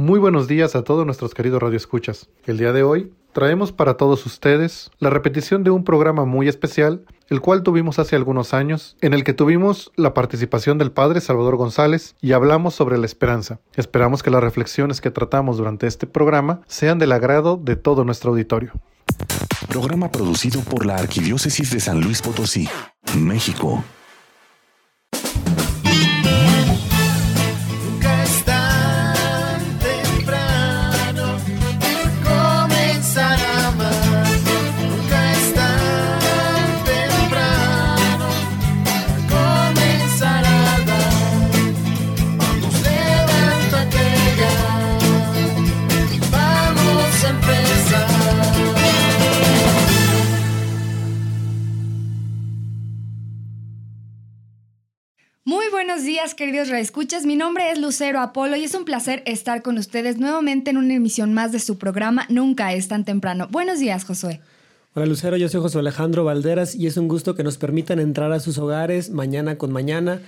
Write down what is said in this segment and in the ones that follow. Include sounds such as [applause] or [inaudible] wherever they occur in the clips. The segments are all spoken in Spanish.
Muy buenos días a todos nuestros queridos radioescuchas. El día de hoy traemos para todos ustedes la repetición de un programa muy especial, el cual tuvimos hace algunos años, en el que tuvimos la participación del padre Salvador González y hablamos sobre la esperanza. Esperamos que las reflexiones que tratamos durante este programa sean del agrado de todo nuestro auditorio. Programa producido por la Arquidiócesis de San Luis Potosí, México. Buenos días, queridos reescuchas. Mi nombre es Lucero Apolo y es un placer estar con ustedes nuevamente en una emisión más de su programa Nunca es tan temprano. Buenos días, Josué. Hola Lucero, yo soy José Alejandro Valderas y es un gusto que nos permitan entrar a sus hogares mañana con mañana.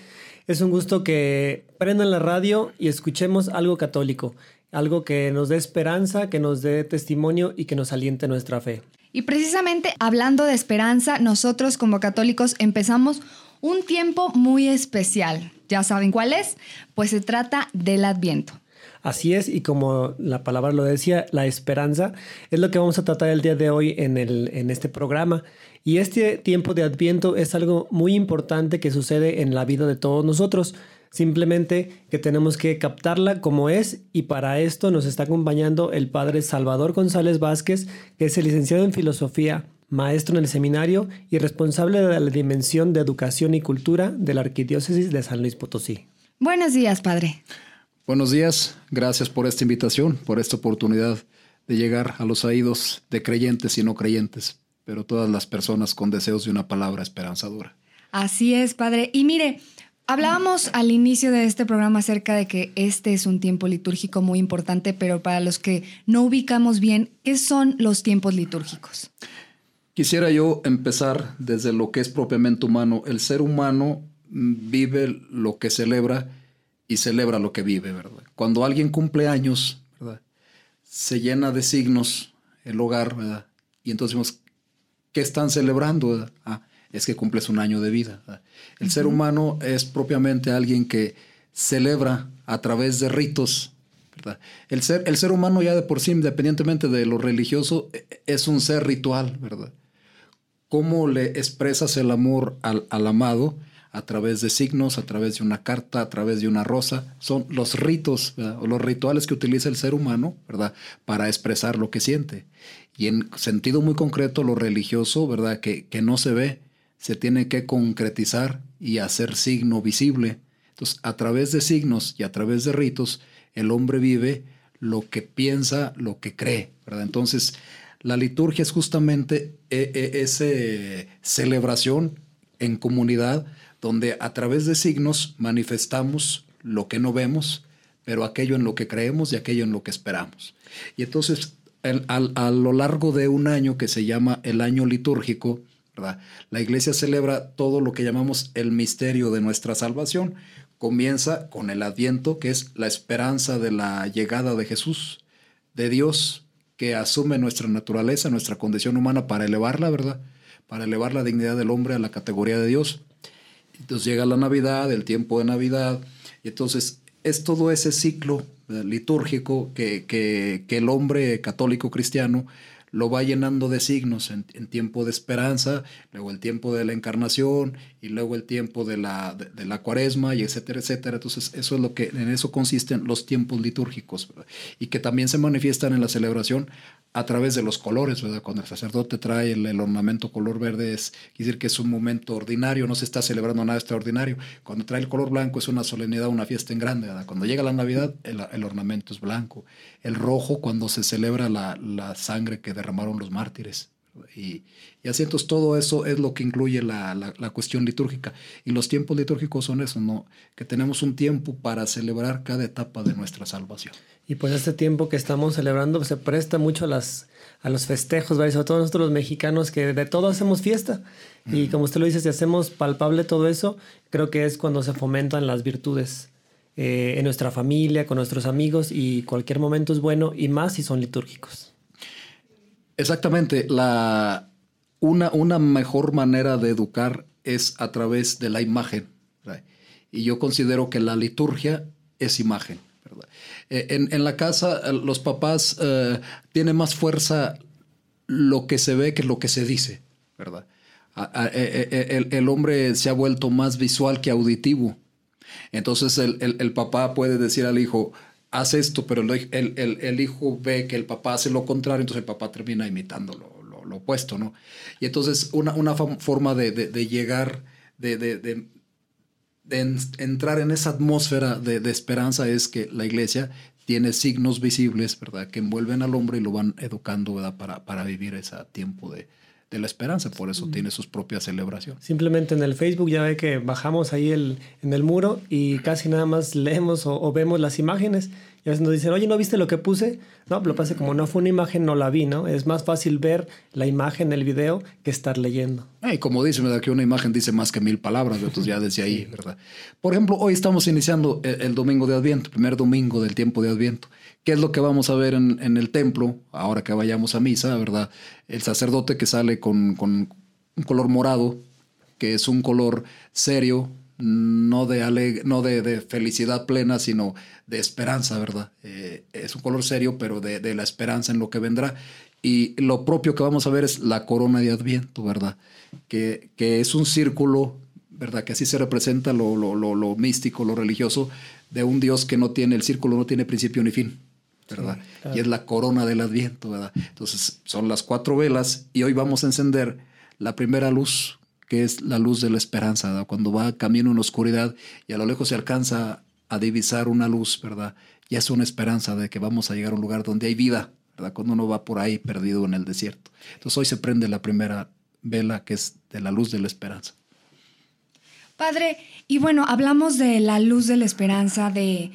Es un gusto que prendan la radio y escuchemos algo católico, algo que nos dé esperanza, que nos dé testimonio y que nos aliente nuestra fe. Y precisamente hablando de esperanza, nosotros como católicos empezamos un tiempo muy especial. ¿Ya saben cuál es? Pues se trata del Adviento. Así es, y como la palabra lo decía, la esperanza es lo que vamos a tratar el día de hoy en, el, en este programa. Y este tiempo de Adviento es algo muy importante que sucede en la vida de todos nosotros. Simplemente que tenemos que captarla como es y para esto nos está acompañando el padre Salvador González Vázquez, que es el licenciado en filosofía maestro en el seminario y responsable de la Dimensión de Educación y Cultura de la Arquidiócesis de San Luis Potosí. Buenos días, padre. Buenos días, gracias por esta invitación, por esta oportunidad de llegar a los oídos de creyentes y no creyentes, pero todas las personas con deseos de una palabra esperanzadora. Así es, padre. Y mire, Hablábamos al inicio de este programa acerca de que este es un tiempo litúrgico muy importante, pero para los que no ubicamos bien, ¿qué son los tiempos litúrgicos? Quisiera yo empezar desde lo que es propiamente humano. El ser humano vive lo que celebra y celebra lo que vive, ¿verdad? Cuando alguien cumple años, ¿verdad? Se llena de signos el hogar, ¿verdad? Y entonces decimos, ¿qué están celebrando? Ah, es que cumples un año de vida. El ser humano es propiamente alguien que celebra a través de ritos, ¿verdad? El ser, el ser humano ya de por sí, independientemente de lo religioso, e, e, es un ser ritual, ¿verdad? Cómo le expresas el amor al, amado a través de signos, a través de una carta, a través de una rosa. Son los ritos o los rituales que utiliza el ser humano, ¿verdad? Para expresar lo que siente. Y en sentido muy concreto, lo religioso, ¿verdad? Que, que no se ve, se tiene que concretizar y hacer signo visible. Entonces, a través de signos y a través de ritos, el hombre vive lo que piensa, lo que cree, ¿verdad? Entonces, la liturgia es justamente e, e, esa celebración en comunidad donde a través de signos manifestamos lo que no vemos, pero aquello en lo que creemos y aquello en lo que esperamos. Y entonces, a lo largo de un año que se llama el año litúrgico, la iglesia celebra todo lo que llamamos el misterio de nuestra salvación. Comienza con el adviento, que es la esperanza de la llegada de Jesús, de Dios que asume nuestra naturaleza, nuestra condición humana para elevarla, ¿verdad? Para elevar la dignidad del hombre a la categoría de Dios. Entonces llega la Navidad, el tiempo de Navidad, y entonces es todo ese ciclo litúrgico que, que, que el hombre católico cristiano lo va llenando de signos en, tiempo de esperanza, luego el tiempo de la encarnación y luego el tiempo de la, de, la cuaresma y etcétera, etcétera. Entonces, eso es lo que en eso consisten los tiempos litúrgicos y que también se manifiestan en la celebración a través de los colores, ¿verdad? Cuando el sacerdote trae el, ornamento color verde es decir que es un momento ordinario, no se está celebrando nada extraordinario. Cuando trae el color blanco es una solemnidad, una fiesta en grande. Cuando llega la Navidad el, ornamento es blanco. El rojo cuando se celebra la, la sangre que derramaron los mártires. Y, y así entonces todo eso es lo que incluye la, la, cuestión litúrgica. Y los tiempos litúrgicos son eso, ¿no? Que tenemos un tiempo para celebrar cada etapa de nuestra salvación. Y pues este tiempo que estamos celebrando se presta mucho a, las, a los festejos, ¿verdad? sobre todo nosotros los mexicanos que de todo hacemos fiesta. Y como usted lo dice, si hacemos palpable todo eso, creo que es cuando se fomentan las virtudes. eh, en nuestra familia, con nuestros amigos y cualquier momento es bueno y más si son litúrgicos. Exactamente. La, una, una mejor manera de educar es a través de la imagen. Y yo considero que la liturgia es imagen. Eh, en, la casa, eh, los papás uh, tienen más fuerza lo que se ve que lo que se dice, ¿verdad? el, hombre se ha vuelto más visual que auditivo. Entonces el, papá puede decir al hijo, haz esto, pero el, hijo ve que el papá hace lo contrario, entonces el papá termina imitando lo, lo, opuesto, ¿no? Y entonces una, una forma de, de, llegar, de, de, entrar en esa atmósfera de, esperanza es que la iglesia tiene signos visibles, ¿verdad? Que envuelven al hombre y lo van educando, ¿verdad? Para, para vivir ese tiempo de, de la esperanza, por eso tiene sus propias celebraciones. Simplemente en el Facebook ya ve que bajamos ahí el, en el muro y casi nada más leemos o, vemos las imágenes y a veces nos dicen, oye, ¿no viste lo que puse? No, lo que pasa como no fue una imagen, no la vi, ¿no? Es más fácil ver la imagen, el video, que estar leyendo. Y como dice, ¿verdad? Que una imagen dice más que mil palabras, entonces ya desde ahí, ¿verdad? Por ejemplo, hoy estamos iniciando el, el domingo de Adviento, primer domingo del tiempo de Adviento. ¿Qué es lo que vamos a ver en, el templo ahora que vayamos a misa, verdad? El sacerdote que sale con, un color morado, que es un color serio, no de, no de, felicidad plena, sino de esperanza, ¿verdad? Eh, es un color serio, pero de, la esperanza en lo que vendrá. Y lo propio que vamos a ver es la corona de Adviento, ¿verdad? Que, que es un círculo, ¿verdad? Que así se representa lo, lo, lo místico, lo religioso, de un Dios que no tiene, el círculo no tiene principio ni fin. ¿verdad? Y es la corona del Adviento, ¿verdad? Entonces son las cuatro velas y hoy vamos a encender la primera luz, que es la luz de la esperanza. Cuando va camino en oscuridad y a lo lejos se alcanza a divisar una luz, ¿verdad? Ya es una esperanza de que vamos a llegar a un lugar donde hay vida, ¿verdad? Cuando uno va por ahí perdido en el desierto. Entonces hoy se prende la primera vela, que es de la luz de la esperanza. Padre, y bueno, hablamos de la luz de la esperanza, de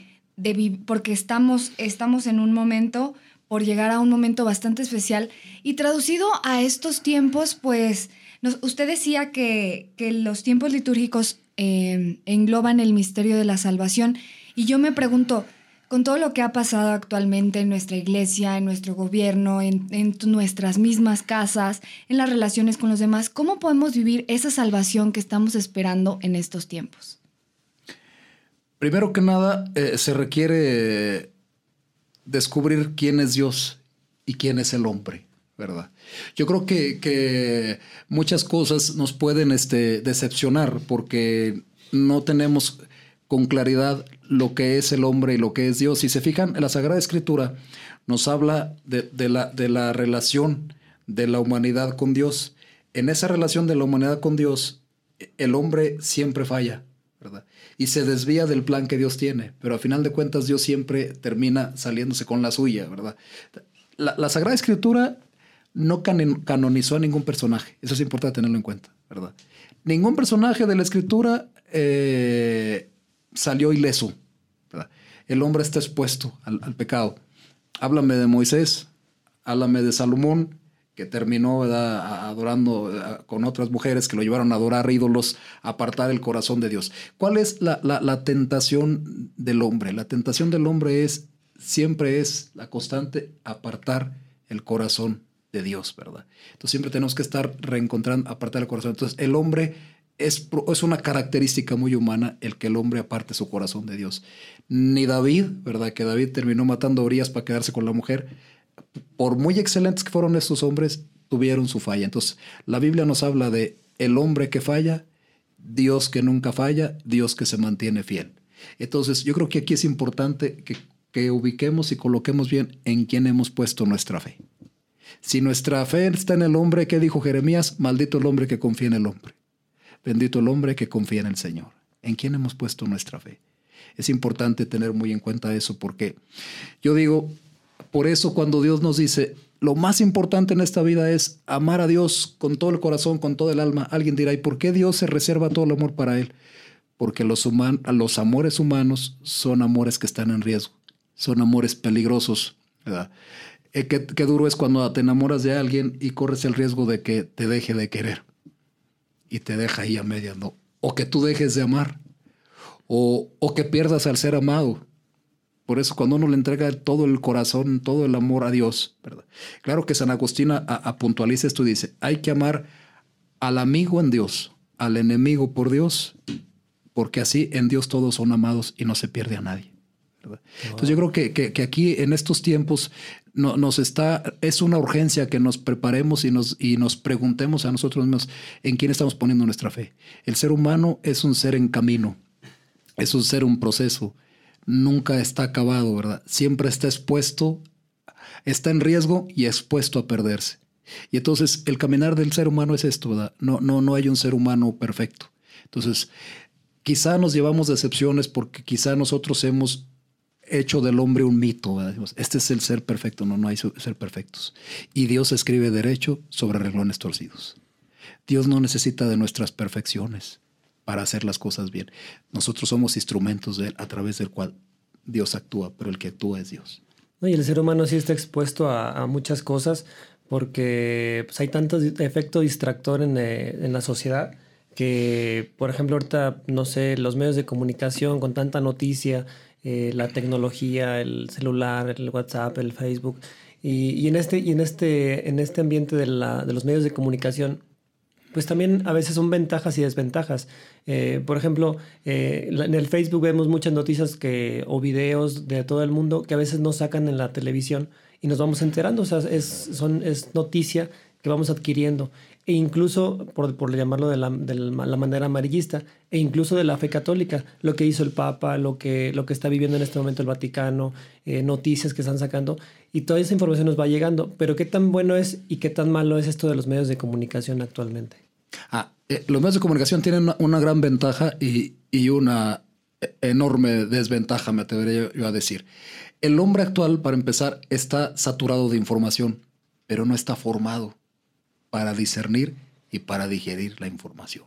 porque estamos, estamos en un momento, por llegar a un momento bastante especial. Y traducido a estos tiempos, pues usted decía que, los tiempos litúrgicos em, engloban el misterio de la salvación. Y yo me pregunto, con todo lo que ha pasado actualmente en nuestra iglesia, en nuestro gobierno, en, nuestras mismas casas, en las relaciones con los demás, ¿cómo podemos vivir esa salvación que estamos esperando en estos tiempos? Primero que nada, eh, se requiere descubrir quién es Dios y quién es el hombre, ¿verdad? Yo creo que, muchas cosas nos pueden este, decepcionar porque no tenemos con claridad lo que es el hombre y lo que es Dios. Si se fijan, la Sagrada Escritura nos habla de, la, de la relación de la humanidad con Dios. En esa relación de la humanidad con Dios, el hombre siempre falla, ¿verdad? y se desvía del plan que Dios tiene, pero a final de cuentas Dios siempre termina saliéndose con la suya, ¿verdad? La, Sagrada Escritura no canonizó a ningún personaje, eso es importante tenerlo en cuenta, ¿verdad? Ningún personaje de la Escritura eh, salió ileso. El hombre está expuesto al, pecado. Háblame de Moisés, háblame de Salomón, que terminó adorando eh, con otras mujeres que lo llevaron a adorar ídolos, apartar el corazón de Dios. ¿Cuál es la, la, tentación del hombre? La tentación del hombre es, siempre es la constante, apartar el corazón de Dios, ¿verdad? Entonces siempre tenemos que estar reencontrando, apartar el corazón. Entonces el hombre es, es, una característica muy humana el que el hombre aparte su corazón de Dios. Ni David, ¿verdad? Que David terminó matando a para quedarse con la mujer por muy excelentes que fueron estos hombres, tuvieron su falla. Entonces, la Biblia nos habla de el hombre que falla, Dios que nunca falla, Dios que se mantiene fiel. Entonces, yo creo que aquí es importante que, que ubiquemos y coloquemos bien en quién hemos puesto nuestra fe. Si nuestra fe está en el hombre, ¿qué dijo Jeremías? Maldito el hombre que confía en el hombre. Bendito el hombre que confía en el Señor. ¿En quién hemos puesto nuestra fe? Es importante tener muy en cuenta eso porque yo digo, por eso cuando Dios nos dice, lo más importante en esta vida es amar a Dios con todo el corazón, con todo el alma, alguien dirá, ¿y por qué Dios se reserva todo el amor para Él? Porque los, los amores humanos son amores que están en riesgo, son amores peligrosos. ¿verdad? Eh, qué, qué duro es cuando te enamoras de alguien y corres el riesgo de que te deje de querer y te deja ahí a medias, ¿no? O que tú dejes de amar o, o que pierdas al ser amado. Por eso cuando uno le entrega todo el corazón, todo el amor a Dios, ¿verdad? Claro que San Agustín a, a puntualiza esto y dice, hay que amar al amigo en Dios, al enemigo por Dios, porque así en Dios todos son amados y no se pierde a nadie. Entonces yo creo que, que, aquí en estos tiempos no, nos está, es una urgencia que nos preparemos y nos, y nos preguntemos a nosotros mismos en quién estamos poniendo nuestra fe. El ser humano es un ser en camino, es un ser, un proceso, nunca está acabado, ¿verdad? Siempre está expuesto, está en riesgo y expuesto a perderse. Y entonces el caminar del ser humano es esto, ¿verdad? No, no, no hay un ser humano perfecto. Entonces, quizá nos llevamos decepciones porque quizá nosotros hemos hecho del hombre un mito. Este es el ser perfecto, no, no hay ser perfectos. Y Dios escribe derecho sobre reglones torcidos. Dios no necesita de nuestras perfecciones para hacer las cosas bien. Nosotros somos instrumentos de a través del cual Dios actúa, pero el que actúa es Dios. y el ser humano sí está expuesto a, muchas cosas porque pues, hay tanto efecto distractor en, eh, en la sociedad que, por ejemplo, ahorita, no sé, los medios de comunicación con tanta noticia, eh, la tecnología, el celular, el WhatsApp, el Facebook. Y, en, este, y en, este, en este ambiente de, la, de los medios de comunicación, pues también a veces son ventajas y desventajas. Eh, por ejemplo, eh, en el Facebook vemos muchas noticias que, o videos de todo el mundo que a veces no sacan en la televisión y nos vamos enterando. O sea, es, noticia que vamos adquiriendo e incluso, por, por llamarlo de la, de la, manera amarillista, e incluso de la fe católica, lo que hizo el Papa, lo que, lo que está viviendo en este momento el Vaticano, eh, noticias que están sacando, y toda esa información nos va llegando. Pero qué tan bueno es y qué tan malo es esto de los medios de comunicación actualmente. Ah, eh, los medios de comunicación tienen una, gran ventaja y, y, una enorme desventaja, me atrevería yo a decir. El hombre actual, para empezar, está saturado de información, pero no está formado para discernir y para digerir la información.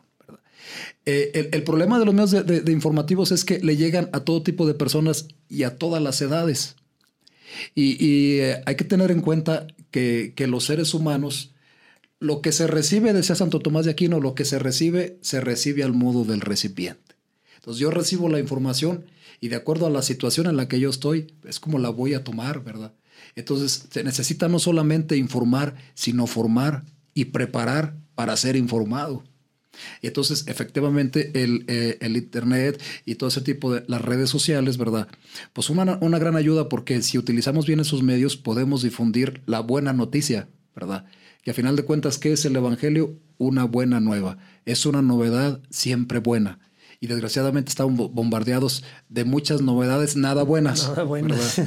Eh, el, problema de los medios informativos es que le llegan a todo tipo de personas y a todas las edades. Y, eh, hay que tener en cuenta que, los seres humanos, lo que se recibe, decía Santo Tomás de Aquino, lo que se recibe, se recibe al modo del recipiente. Entonces yo recibo la información y de acuerdo a la situación en la que yo estoy, es como la voy a tomar, ¿verdad? Entonces se necesita no solamente informar, sino formar y preparar para ser informado. Y entonces, efectivamente, el, eh, el, Internet y todo ese tipo de las redes sociales, ¿verdad? Pues una, una gran ayuda porque si utilizamos bien esos medios podemos difundir la buena noticia, ¿verdad? Que a final de cuentas, ¿qué es el Evangelio? Una buena nueva. Es una novedad siempre buena y desgraciadamente estamos bombardeados de muchas novedades nada buenas. Nada buenas.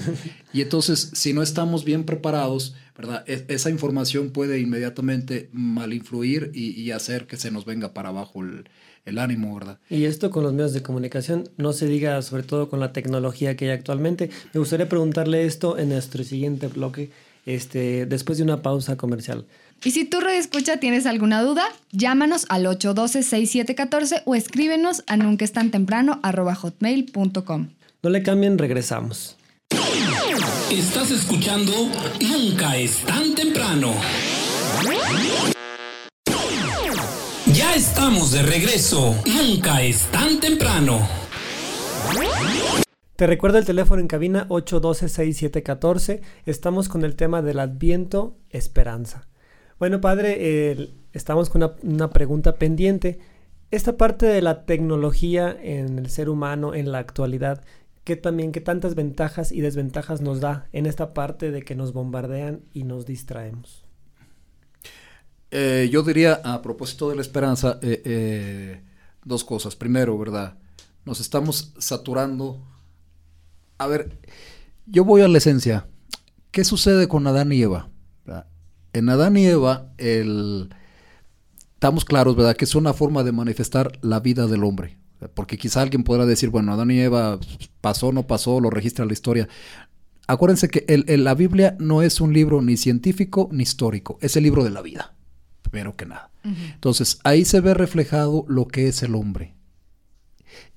y entonces, si no estamos bien preparados, ¿verdad? E, esa información puede inmediatamente mal influir y, hacer que se nos venga para abajo el, ánimo, ¿verdad? Y esto con los medios de comunicación, no se diga sobre todo con la tecnología que hay actualmente. Me gustaría preguntarle esto en nuestro siguiente bloque, este, después de una pausa comercial. Y si tú, Escucha, tienes alguna duda, llámanos al 812-6714 o escríbenos a nunca es tan temprano hotmail.com. No le cambien, regresamos. Estás escuchando Nunca es tan temprano. Ya estamos de regreso. Nunca es tan temprano. Te recuerdo el teléfono en cabina 812-6714. Estamos con el tema del Adviento Esperanza. Bueno, padre, estamos con una, pregunta pendiente. Esta parte de la tecnología en el ser humano en la actualidad, ¿qué también, qué tantas ventajas y desventajas nos da en esta parte de que nos bombardean y nos distraemos? Eh, yo diría, a propósito de la esperanza, eh, eh, dos cosas. Primero, ¿verdad? Nos estamos saturando. A ver, yo voy a la esencia. ¿Qué sucede con Adán y Eva? En Adán y Eva, el, estamos claros, ¿verdad? Que es una forma de manifestar la vida del hombre. Porque quizá alguien podrá decir, bueno, Adán y Eva pasó, no pasó, lo registra la historia. Acuérdense que la Biblia no es un libro ni científico ni histórico, es el libro de la vida, primero que nada. Entonces, ahí se ve reflejado lo que es el hombre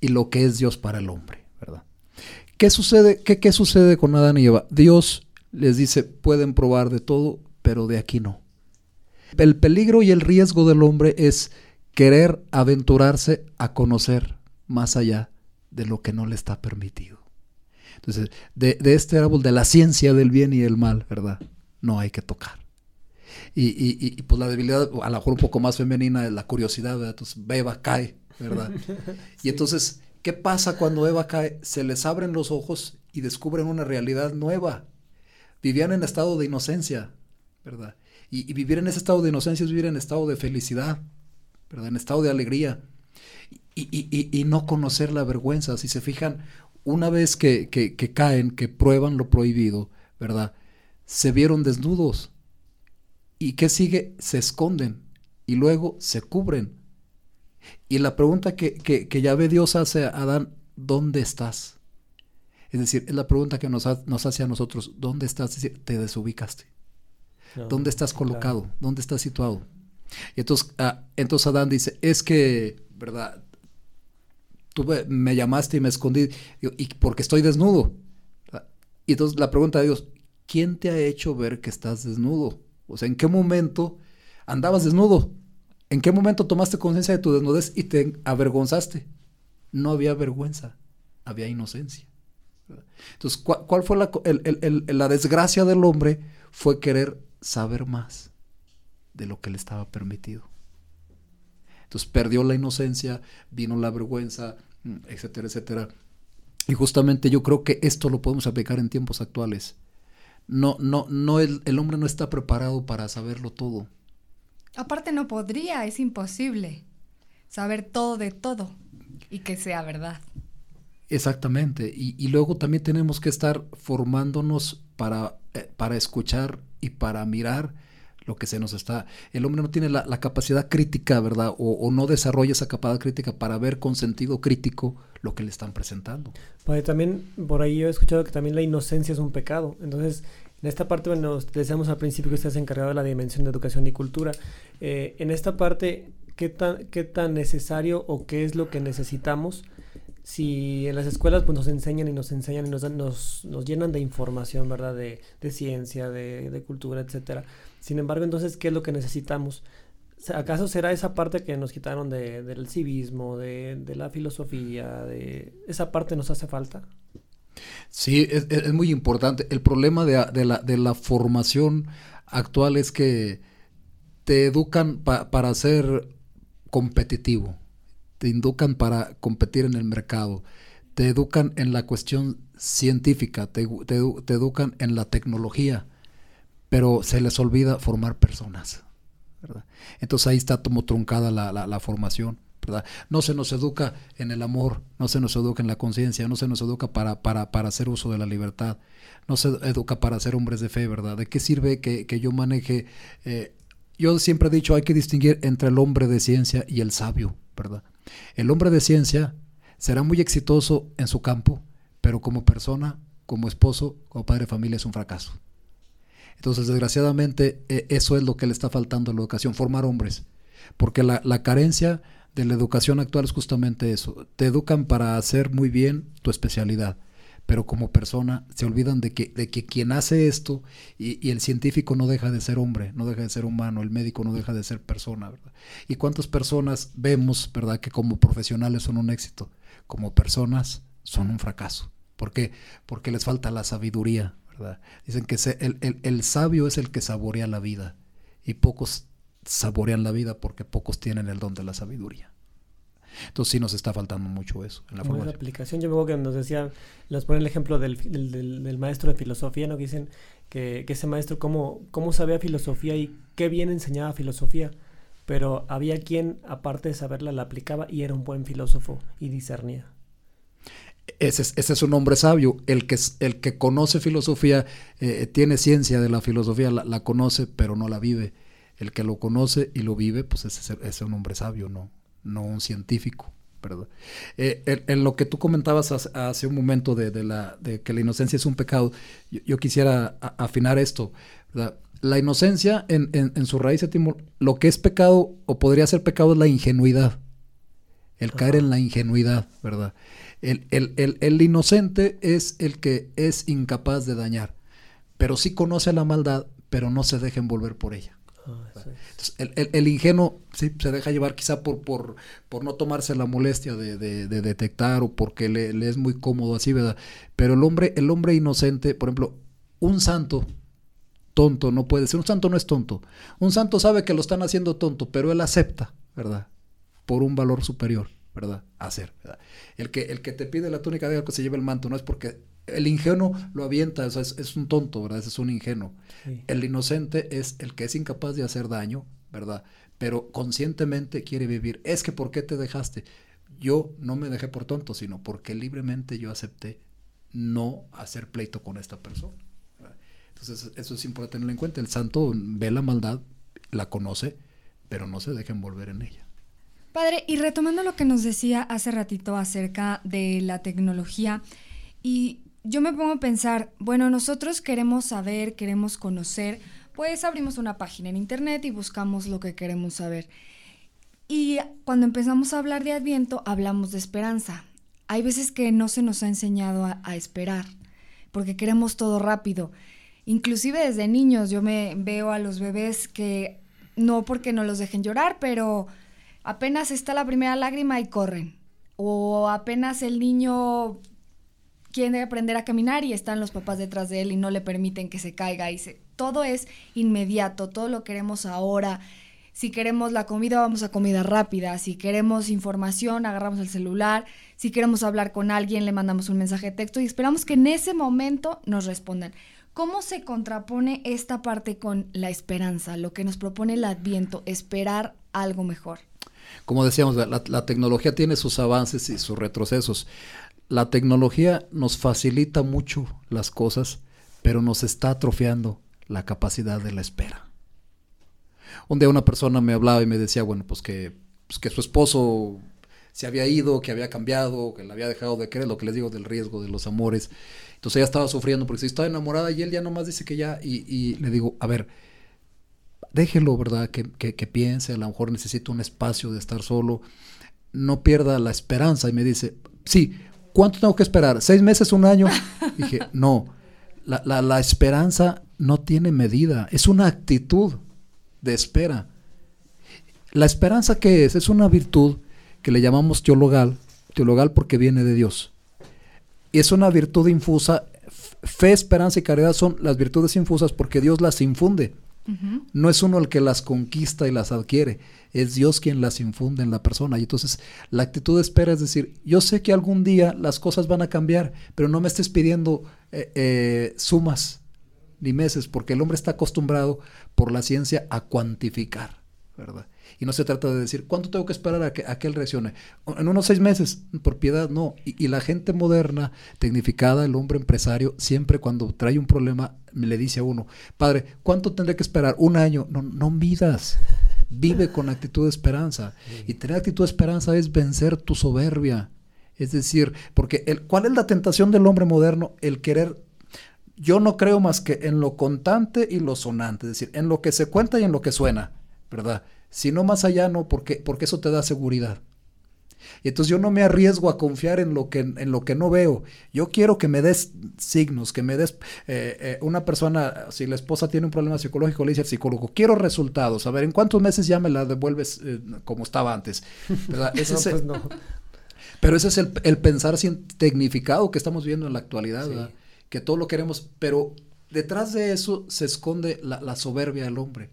y lo que es Dios para el hombre, ¿verdad? ¿Qué sucede, qué, qué sucede con Adán y Eva? Dios les dice, pueden probar de todo, pero de aquí no. El peligro y el riesgo del hombre es querer aventurarse a conocer más allá de lo que no le está permitido. Entonces, de, este árbol de la ciencia del bien y el mal, ¿verdad? No hay que tocar. Y, y, pues la debilidad, a lo mejor un poco más femenina, es la curiosidad, ¿verdad? Entonces, Eva cae, ¿verdad? [laughs] Y entonces, ¿qué pasa cuando Eva cae? Se les abren los ojos y descubren una realidad nueva. Vivían en estado de inocencia, ¿verdad? Y, vivir en ese estado de inocencia es vivir en estado de felicidad, ¿verdad? En estado de alegría. Y, no conocer la vergüenza. Si se fijan, una vez que, caen, que prueban lo prohibido, ¿verdad? Se vieron desnudos. ¿Y qué sigue? Se esconden y luego se cubren. Y la pregunta que, que, ya ve Dios hace a Adán, ¿dónde estás? Es decir, es la pregunta que nos, hace a nosotros, ¿dónde estás? Es decir, te desubicaste. ¿Dónde estás colocado? ¿Dónde estás situado? Y entonces, ah, entonces Adán dice, es que, ¿verdad? tú me llamaste y me escondí, y porque estoy desnudo. Y entonces la pregunta de Dios, ¿quién te ha hecho ver que estás desnudo? O sea, ¿en qué momento andabas desnudo? ¿En qué momento tomaste conciencia de tu desnudez y te avergonzaste? No había vergüenza, había inocencia. Entonces, ¿cuál, fue la, la desgracia del hombre? Fue querer saber más de lo que le estaba permitido. Entonces perdió la inocencia, vino la vergüenza, Mm, etcétera, etcétera. Y justamente yo creo que esto lo podemos aplicar en tiempos actuales. No, no, no, el, el hombre no está preparado para saberlo todo. Aparte no podría, es imposible saber todo de todo y que sea verdad. Exactamente. Y, y luego también tenemos que estar formándonos para, eh, para escuchar y para mirar lo que se nos está. El hombre no tiene la, capacidad crítica, ¿verdad? O, no desarrolla esa capacidad crítica para ver con sentido crítico lo que le están presentando. También por ahí yo he escuchado que también la inocencia es un pecado. Entonces, en esta parte, bueno, decíamos al principio que usted se encargado de la dimensión de educación y cultura. Eh, en esta parte, ¿qué tan, ¿qué tan necesario o qué es lo que necesitamos? Si en las escuelas pues, nos enseñan y nos enseñan y nos, nos, nos llenan de información, ¿verdad? De, de ciencia, de, de, cultura, etcétera. Sin embargo, entonces, ¿qué es lo que necesitamos? ¿Acaso será esa parte que nos quitaron de, del civismo, de, de, la filosofía, de esa parte nos hace falta? Sí, es, es muy importante. El problema de, la, de la formación actual es que te educan para ser competitivo te educan para competir en el mercado, te educan en la cuestión científica, te, educan en la tecnología, pero se les olvida formar personas. Entonces ahí está como truncada la, formación. ¿verdad? No se nos educa en el amor, no se nos educa en la conciencia, no se nos educa para, para, para, hacer uso de la libertad, no se educa para ser hombres de fe, ¿verdad? ¿De qué sirve que, yo maneje? Eh, yo siempre he dicho, hay que distinguir entre el hombre de ciencia y el sabio, ¿verdad? El hombre de ciencia será muy exitoso en su campo, pero como persona, como esposo, como padre de familia es un fracaso. Entonces, desgraciadamente, e, eso es lo que le está faltando a la educación, formar hombres. Porque la, la, carencia de la educación actual es justamente eso. Te educan para hacer muy bien tu especialidad pero como persona se olvidan de que, de que quien hace esto y, el científico no deja de ser hombre, no deja de ser humano, el médico no deja de ser persona, ¿verdad? ¿Y cuántas personas vemos, ¿verdad?, que como profesionales son un éxito, como personas son un fracaso. ¿Por qué? Porque les falta la sabiduría, ¿verdad? Dicen que el, el sabio es el que saborea la vida y pocos saborean la vida porque pocos tienen el don de la sabiduría. Entonces sí nos está faltando mucho eso en la formación. aplicación, yo me acuerdo que nos decía, nos ponen el ejemplo del, del, maestro de filosofía, ¿no? Que dicen que, que, ese maestro cómo, cómo sabía filosofía y qué bien enseñaba filosofía, pero había quien, aparte de saberla, la aplicaba y era un buen filósofo y discernía. Ese es, ese es, un hombre sabio. El que, el que conoce filosofía, eh, tiene ciencia de la filosofía, la, la, conoce, pero no la vive. El que lo conoce y lo vive, pues ese es un hombre sabio, ¿no? No un científico. ¿verdad? Eh, en, lo que tú comentabas hace, un momento de, la, de, que la inocencia es un pecado, yo, quisiera afinar esto. La inocencia en, en, su raíz, lo que es pecado o podría ser pecado es la ingenuidad, el caer en la ingenuidad, ¿verdad? El, el, el, inocente es el que es incapaz de dañar, pero sí conoce la maldad, pero no se deja envolver por ella. Ah, Entonces, el, ingenuo sí, se deja llevar quizá por, por, por no tomarse la molestia de, detectar o porque le, le, es muy cómodo así, ¿verdad? Pero el hombre, el hombre inocente, por ejemplo, un santo tonto no puede ser, un santo no es tonto. Un santo sabe que lo están haciendo tonto, pero él acepta, ¿verdad? Por un valor superior, ¿verdad? Hacer, ¿verdad? El que, el que te pide la túnica de que se lleve el manto, no es porque el ingenuo lo avienta, es, un tonto, ¿verdad? es un ingenuo. El inocente es el que es incapaz de hacer daño, ¿verdad? Pero conscientemente quiere vivir. Es que ¿por qué te dejaste? Yo no me dejé por tonto, sino porque libremente yo acepté no hacer pleito con esta persona. Entonces eso es importante tenerlo en cuenta. El santo ve la maldad, la conoce, pero no se deja envolver en ella. Padre, y retomando lo que nos decía hace ratito acerca de la tecnología, y yo me pongo a pensar, bueno, nosotros queremos saber, queremos conocer, pues abrimos una página en internet y buscamos lo que queremos saber. Y cuando empezamos a hablar de Adviento, hablamos de esperanza. Hay veces que no se nos ha enseñado a, esperar, porque queremos todo rápido. Inclusive desde niños yo me veo a los bebés que no porque no los dejen llorar, pero apenas está la primera lágrima y corren. O apenas el niño quiere aprender a caminar y están los papás detrás de él y no le permiten que se caiga. Y se, todo es inmediato, todo lo queremos ahora. Si queremos la comida, vamos a comida rápida. Si queremos información, agarramos el celular. Si queremos hablar con alguien, le mandamos un mensaje de texto y esperamos que en ese momento nos respondan. ¿Cómo se contrapone esta parte con la esperanza, lo que nos propone el adviento, esperar algo mejor? Como decíamos, la, la tecnología tiene sus avances y sus retrocesos la tecnología nos facilita mucho las cosas, pero nos está atrofiando la capacidad de la espera. Un día una persona me hablaba y me decía, bueno, pues que, pues que su esposo se había ido, que había cambiado, que le había dejado de querer, lo que les digo del riesgo de los amores. Entonces ella estaba sufriendo porque si estaba enamorada y él ya nomás dice que ya, y, le digo, a ver, déjelo, ¿verdad? Que, que, que, piense, a lo mejor necesita un espacio de estar solo, no pierda la esperanza. Y me dice, sí, ¿cuánto tengo que esperar? ¿Seis meses, un año? [laughs] Dije, no, la, esperanza no tiene medida, es una actitud de espera. La esperanza que es, es una virtud que le llamamos teologal, teologal porque viene de Dios. Y es una virtud infusa, fe, esperanza y caridad son las virtudes infusas porque Dios las infunde. No es uno el que las conquista y las adquiere, es Dios quien las infunde en la persona. Y entonces la actitud de espera es decir, yo sé que algún día las cosas van a cambiar, pero no me estés pidiendo eh, eh, sumas ni meses, porque el hombre está acostumbrado por la ciencia a cuantificar, ¿verdad? Y no se trata de decir, ¿cuánto tengo que esperar a que, a que él reaccione? En unos seis meses, por piedad, no. Y, la gente moderna, tecnificada, el hombre empresario, siempre cuando trae un problema, le dice a uno, padre, ¿cuánto tendré que esperar? Un año. No, no midas. Vive con actitud de esperanza. Y tener actitud de esperanza es vencer tu soberbia. Es decir, porque el, ¿cuál es la tentación del hombre moderno? El querer yo no creo más que en lo contante y lo sonante, es decir, en lo que se cuenta y en lo que suena, ¿verdad? Si no más allá, no, porque, porque eso te da seguridad. Y entonces yo no me arriesgo a confiar en lo que, en lo que no veo. Yo quiero que me des signos, que me des eh, eh, una persona, si la esposa tiene un problema psicológico, le dice al psicólogo, quiero resultados. A ver, ¿en cuántos meses ya me la devuelves eh, como estaba antes? [laughs] Ese pues Pero ese es el, el, pensar tecnificado que estamos viendo en la actualidad, que todo lo queremos, pero detrás de eso se esconde la, la soberbia del hombre.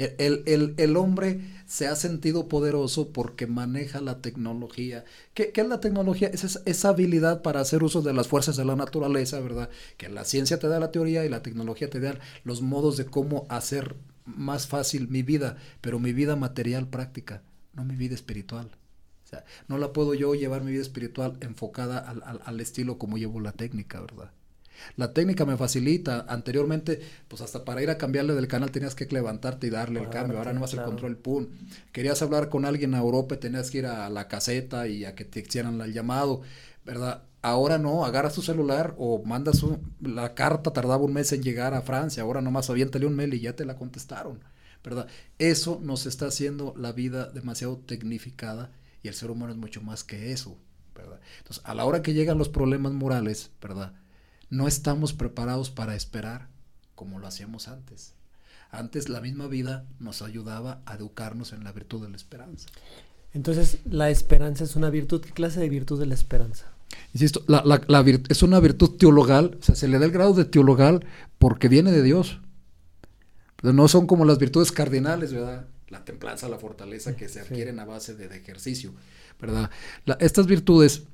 El, hombre se ha sentido poderoso porque maneja la tecnología. ¿Qué, es la tecnología? Es esa, habilidad para hacer uso de las fuerzas de la naturaleza, ¿verdad? Que la ciencia te da la teoría y la tecnología te da los modos de cómo hacer más fácil mi vida, pero mi vida material práctica, no mi vida espiritual. O sea, no la puedo yo llevar mi vida espiritual enfocada al estilo como llevo la técnica, ¿verdad? La técnica me facilita. Anteriormente, pues hasta para ir a cambiarle del canal tenías que levantarte y darle el cambio. Ahora no más el control pum. Querías hablar con alguien a Europa, tenías que ir a la caseta y a que te hicieran el llamado, ¿verdad? Ahora no, agarras tu celular o mandas la carta, tardaba un mes en llegar a Francia, ahora nomás aviéntale un mail y ya te la contestaron, ¿verdad? Eso nos está haciendo la vida demasiado tecnificada y el ser humano es mucho más que eso, ¿verdad? Entonces, a la hora que llegan los problemas morales, ¿verdad? No estamos preparados para esperar como lo hacíamos antes. Antes la misma vida nos ayudaba a educarnos en la virtud de la esperanza. Entonces, la esperanza es una virtud. ¿Qué clase de virtud es la esperanza? Insisto, la, es una virtud teologal, o sea, se le da el grado de teologal porque viene de Dios. no son como las virtudes cardinales, ¿verdad? La templanza, la fortaleza que se adquieren a base de, ejercicio, ¿verdad? estas virtudes,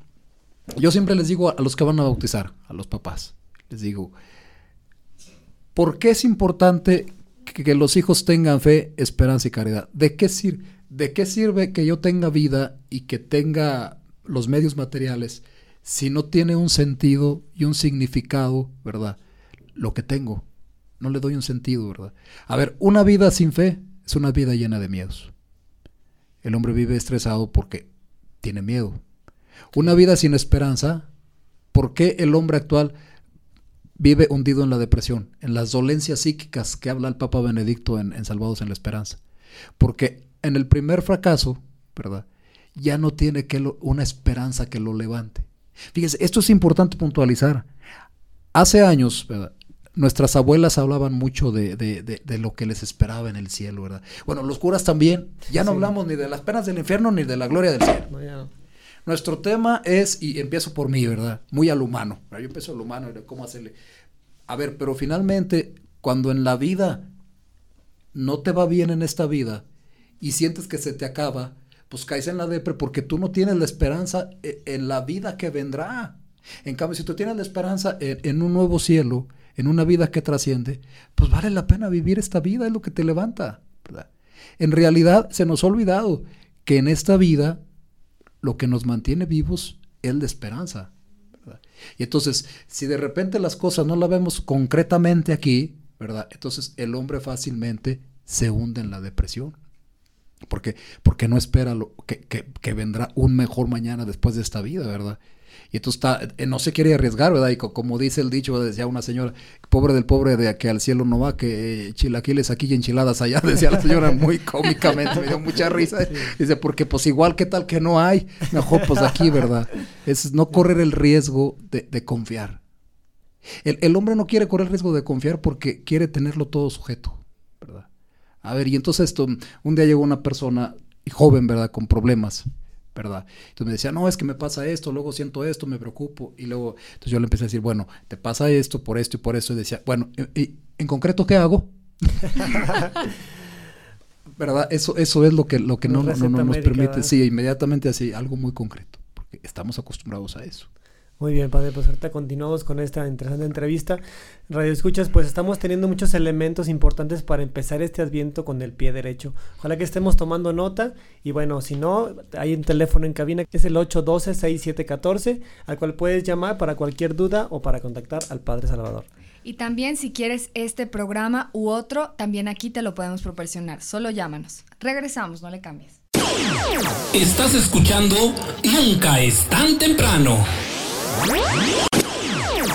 yo siempre les digo a, los que van a bautizar, a los papás, les digo, ¿por qué es importante que, los hijos tengan fe, esperanza y caridad? ¿De qué, ¿De qué sirve que yo tenga vida y que tenga los medios materiales si no tiene un sentido y un significado, ¿verdad? Lo que tengo. No le doy un sentido, ¿verdad? A ver, una vida sin fe es una vida llena de miedos. El hombre vive estresado porque tiene miedo. Una vida sin esperanza, ¿por qué el hombre actual vive hundido en la depresión, en las dolencias psíquicas que habla el Papa Benedicto en, en Salvados en la Esperanza? Porque en el primer fracaso, ¿verdad? Ya no tiene que una esperanza que lo levante. Fíjense, esto es importante puntualizar. Hace años, nuestras abuelas hablaban mucho de, lo que les esperaba en el cielo, ¿verdad? Bueno, los curas también. Ya no hablamos ni de las penas del infierno ni de la gloria del cielo. Nuestro tema es, y empiezo por mí, ¿verdad? Muy al humano. Yo empiezo al humano, ¿cómo hacerle? A ver, pero finalmente, cuando en la vida no te va bien en esta vida y sientes que se te acaba, pues caes en la depre porque tú no tienes la esperanza e, en la vida que vendrá. En cambio, si tú tienes la esperanza en, un nuevo cielo, en una vida que trasciende, pues vale la pena vivir esta vida, es lo que te levanta. En realidad se nos ha olvidado que en esta vida lo que nos mantiene vivos es la esperanza. Y entonces, si de repente las cosas no las vemos concretamente aquí, ¿verdad? Entonces el hombre fácilmente se hunde en la depresión. Porque, porque no espera lo, que, que, vendrá un mejor mañana después de esta vida, ¿verdad? Y entonces está, eh, no se quiere arriesgar, ¿verdad? Y como dice el dicho, decía una señora, pobre del pobre de que al cielo no va, que chilaquiles aquí y enchiladas allá, [laughs] decía la señora muy cómicamente, me dio mucha [laughs] risa. Dice, porque pues igual que tal que no hay, mejor pues aquí, ¿verdad? Es no correr el riesgo de, de confiar. El, el hombre no quiere correr el riesgo de confiar porque quiere tenerlo todo sujeto, ¿verdad? A ver, y entonces esto, un día llegó una persona joven, ¿verdad? Con problemas, ¿verdad? Entonces me decía, no, es que me pasa esto, luego siento esto, me preocupo. Y luego, entonces yo le empecé a decir, bueno, te pasa esto, por esto y por esto. Y decía, bueno, ¿y, en concreto qué hago? [laughs] ¿Verdad? Eso, eso es lo que, lo que no, no, nos permite, sí, inmediatamente así, algo muy concreto, porque estamos acostumbrados a eso. Muy bien, padre, pues ahorita continuamos con esta interesante entrevista. Radio Escuchas, pues estamos teniendo muchos elementos importantes para empezar este adviento con el pie derecho. Ojalá que estemos tomando nota y bueno, si no, hay un teléfono en cabina que es el 812-6714 al cual puedes llamar para cualquier duda o para contactar al Padre Salvador. Y también si quieres este programa u otro, también aquí te lo podemos proporcionar. Solo llámanos. Regresamos, no le cambies. Estás escuchando Nunca es tan temprano.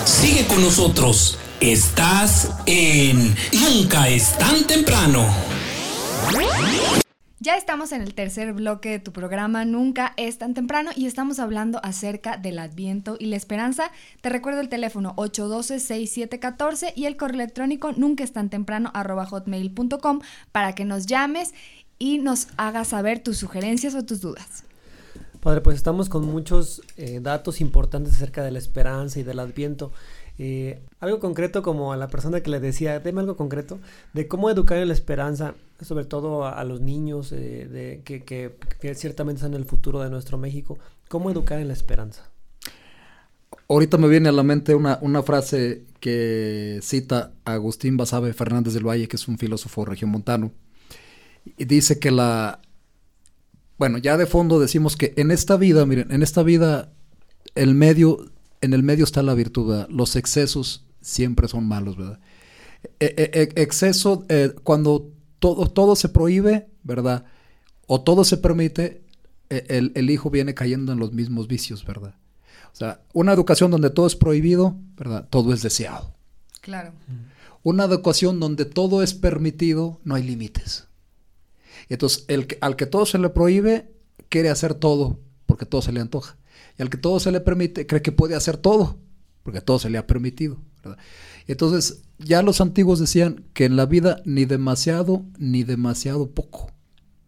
Sigue con nosotros. Estás en Nunca es tan temprano. Ya estamos en el tercer bloque de tu programa Nunca es tan temprano y estamos hablando acerca del Adviento y la esperanza. Te recuerdo el teléfono 812-6714 y el correo electrónico nunca es tan temprano hotmail.com para que nos llames y nos hagas saber tus sugerencias o tus dudas. Padre, pues estamos con muchos eh, datos importantes acerca de la esperanza y del adviento. Eh, algo concreto como a la persona que le decía, deme algo concreto de cómo educar en la esperanza, sobre todo a, los niños eh, que, ciertamente son el futuro de nuestro México. ¿Cómo educar en la esperanza? Ahorita me viene a la mente una, una frase que cita Agustín Basabe Fernández del Valle, que es un filósofo regiomontano, y dice que la, bueno, ya de fondo decimos que en esta vida, miren, en esta vida, el medio, en el medio está la virtud, los excesos siempre son malos, ¿verdad? E, e, e, exceso, eh, cuando todo, todo se prohíbe, ¿verdad? O todo se permite, el, hijo viene cayendo en los mismos vicios, ¿verdad? O sea, una educación donde todo es prohibido, ¿verdad? Todo es deseado. Claro. Una educación donde todo es permitido, no hay límites. Y entonces, el al que todo se le prohíbe, quiere hacer todo, porque todo se le antoja. Y al que todo se le permite, cree que puede hacer todo, porque todo se le ha permitido. Entonces, ya los antiguos decían que en la vida ni demasiado ni demasiado poco.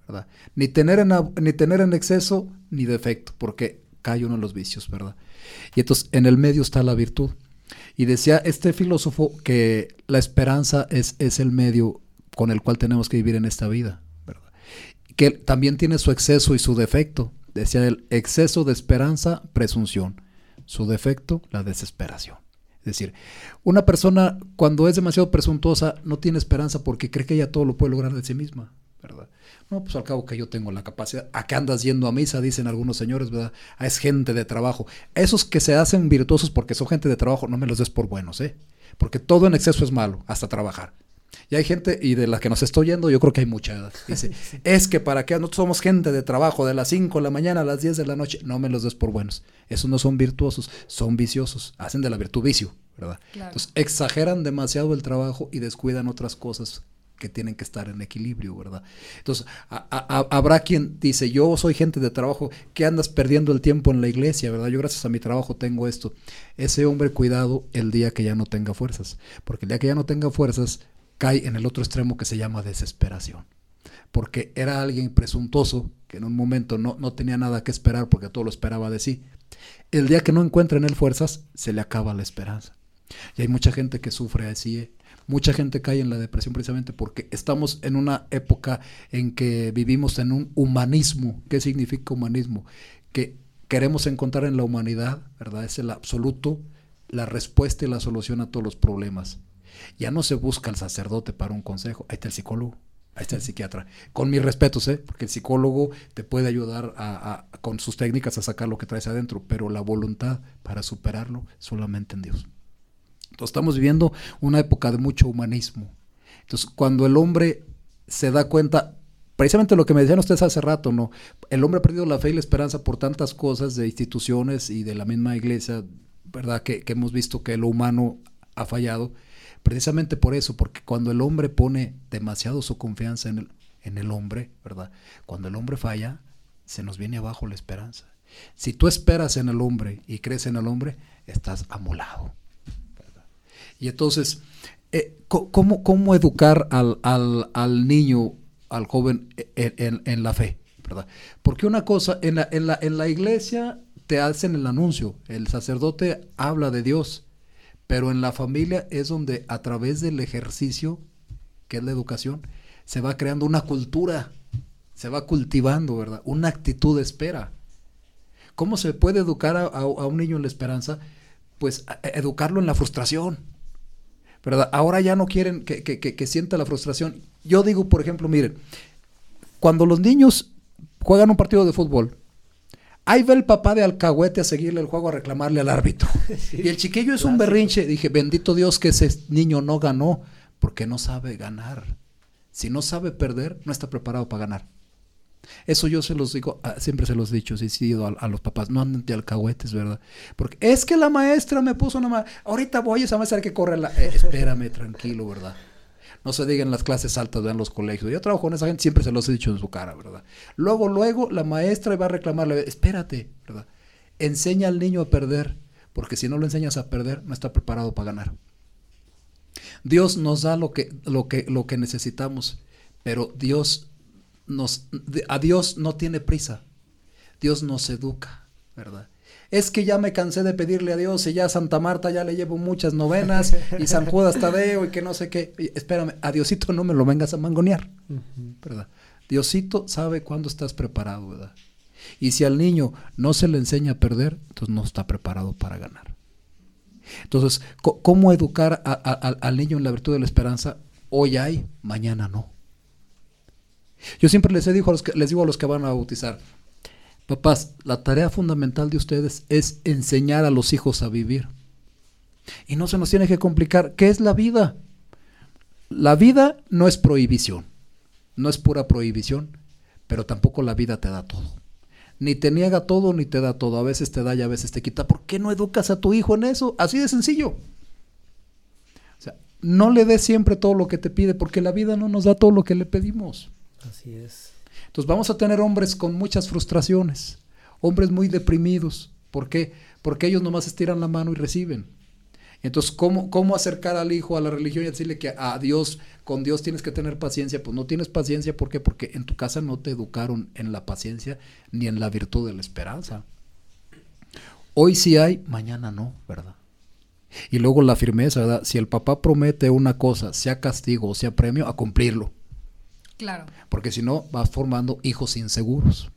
¿verdad? Ni tener, en, ni tener en exceso ni defecto, porque cae uno en los vicios, ¿verdad? Y entonces en el medio está la virtud. Y decía este filósofo que la esperanza es, es el medio con el cual tenemos que vivir en esta vida. Que también tiene su exceso y su defecto. Decía el exceso de esperanza, presunción. Su defecto, la desesperación. Es decir, una persona cuando es demasiado presuntuosa no tiene esperanza porque cree que ella todo lo puede lograr de sí misma, ¿verdad? No, pues al cabo que yo tengo la capacidad. ¿A qué andas yendo a misa? Dicen algunos señores, ¿verdad? Ah, es gente de trabajo. Esos que se hacen virtuosos porque son gente de trabajo, no me los des por buenos, ¿eh? Porque todo en exceso es malo, hasta trabajar. Y hay gente, y de la que nos estoy yendo, yo creo que hay mucha. Dice, [laughs] es que para qué nosotros somos gente de trabajo de las 5 de la mañana a las 10 de la noche, no me los des por buenos. Esos no son virtuosos, son viciosos. Hacen de la virtud vicio, ¿verdad? Entonces, exageran demasiado el trabajo y descuidan otras cosas que tienen que estar en equilibrio, ¿verdad? Entonces, habrá quien dice, yo soy gente de trabajo, que andas perdiendo el tiempo en la iglesia, ¿verdad? Yo gracias a mi trabajo tengo esto. Ese hombre, cuidado el día que ya no tenga fuerzas, porque el día que ya no tenga fuerzas, cae en el otro extremo que se llama desesperación. Porque era alguien presuntuoso que en un momento no, no tenía nada que esperar porque todo lo esperaba de sí. El día que no encuentra en él fuerzas, se le acaba la esperanza. Y hay mucha gente que sufre así. ¿eh? Mucha gente cae en la depresión precisamente porque estamos en una época en que vivimos en un humanismo. ¿Qué significa humanismo? Que queremos encontrar en la humanidad, ¿verdad? Es el absoluto, la respuesta y la solución a todos los problemas. Ya no se busca el sacerdote para un consejo, ahí está el psicólogo, ahí está el psiquiatra. Con mis respetos, ¿eh? porque el psicólogo te puede ayudar a, con sus técnicas a sacar lo que traes adentro, pero la voluntad para superarlo solamente en Dios. Entonces estamos viviendo una época de mucho humanismo. Entonces cuando el hombre se da cuenta, precisamente lo que me decían ustedes hace rato, ¿no? El hombre ha perdido la fe y la esperanza por tantas cosas de instituciones y de la misma iglesia, ¿verdad? Que, que hemos visto que lo humano ha fallado Precisamente por eso, porque cuando el hombre pone demasiado su confianza en el, en el hombre, ¿verdad? Cuando el hombre falla, se nos viene abajo la esperanza. Si tú esperas en el hombre y crees en el hombre, estás amolado. Y entonces, eh, ¿cómo, ¿cómo, educar al, al, al, niño, al joven en, en, la fe? ¿verdad? Porque una cosa, en la, en, la, en la iglesia te hacen el anuncio, el sacerdote habla de Dios, pero en la familia es donde a través del ejercicio, que es la educación, se va creando una cultura, se va cultivando, ¿verdad? Una actitud de espera. ¿Cómo se puede educar a, un niño en la esperanza? Pues educarlo en la frustración, ¿verdad? Ahora ya no quieren que, que sienta la frustración. Yo digo, por ejemplo, miren, cuando los niños juegan un partido de fútbol, Ahí va el papá de Alcahuete a seguirle el juego a reclamarle al árbitro. [laughs] y el chiquillo es un berrinche. Dije, bendito Dios que ese niño no ganó, porque no sabe ganar. Si no sabe perder, no está preparado para ganar. Eso yo se los digo, ah, siempre se los he dicho, sí, a, a, los papás, no anden de alcahuetes, ¿verdad? Porque es que la maestra me puso una... Ahorita voy, esa maestra que corre la... Eh, espérame, tranquilo, ¿verdad? No se digan las clases altas en los colegios. Yo trabajo con esa gente, siempre se los he dicho en su cara, ¿verdad? Luego, luego, la maestra va a reclamarle, espérate, ¿verdad? Enseña al niño a perder, porque si no lo enseñas a perder, no está preparado para ganar. Dios nos da lo que, lo que, lo que necesitamos, pero Dios nos, a Dios no tiene prisa. Dios nos educa, ¿verdad? Es que ya me cansé de pedirle a Dios y ya a Santa Marta ya le llevo muchas novenas y San Judas Tadeo y que no sé qué. espérame, a Diosito no me lo vengas a mangonear, ¿verdad? Diosito sabe cuándo estás preparado, ¿verdad? Y si al niño no se le enseña a perder, entonces no está preparado para ganar. Entonces, ¿cómo educar al niño en la virtud de la esperanza? Hoy hay, mañana no. Yo siempre les, digo a los que, les digo a los que van a bautizar, Papás, la tarea fundamental de ustedes es enseñar a los hijos a vivir. Y no se nos tiene que complicar. ¿Qué es la vida? La vida no es prohibición, no es pura prohibición, pero tampoco la vida te da todo. Ni te niega todo, ni te da todo. A veces te da y a veces te quita. ¿Por qué no educas a tu hijo en eso? Así de sencillo. O sea, no le des siempre todo lo que te pide, porque la vida no nos da todo lo que le pedimos. Así es. Entonces vamos a tener hombres con muchas frustraciones, hombres muy deprimidos. ¿Por qué? Porque ellos nomás estiran la mano y reciben. Entonces, ¿cómo, ¿cómo acercar al hijo a la religión y decirle que a Dios, con Dios tienes que tener paciencia? Pues no tienes paciencia, ¿por qué? Porque en tu casa no te educaron en la paciencia ni en la virtud de la esperanza. Hoy sí hay, mañana no, ¿verdad? Y luego la firmeza, ¿verdad? Si el papá promete una cosa, sea castigo o sea premio, a cumplirlo. Claro. Porque si no, vas formando hijos inseguros.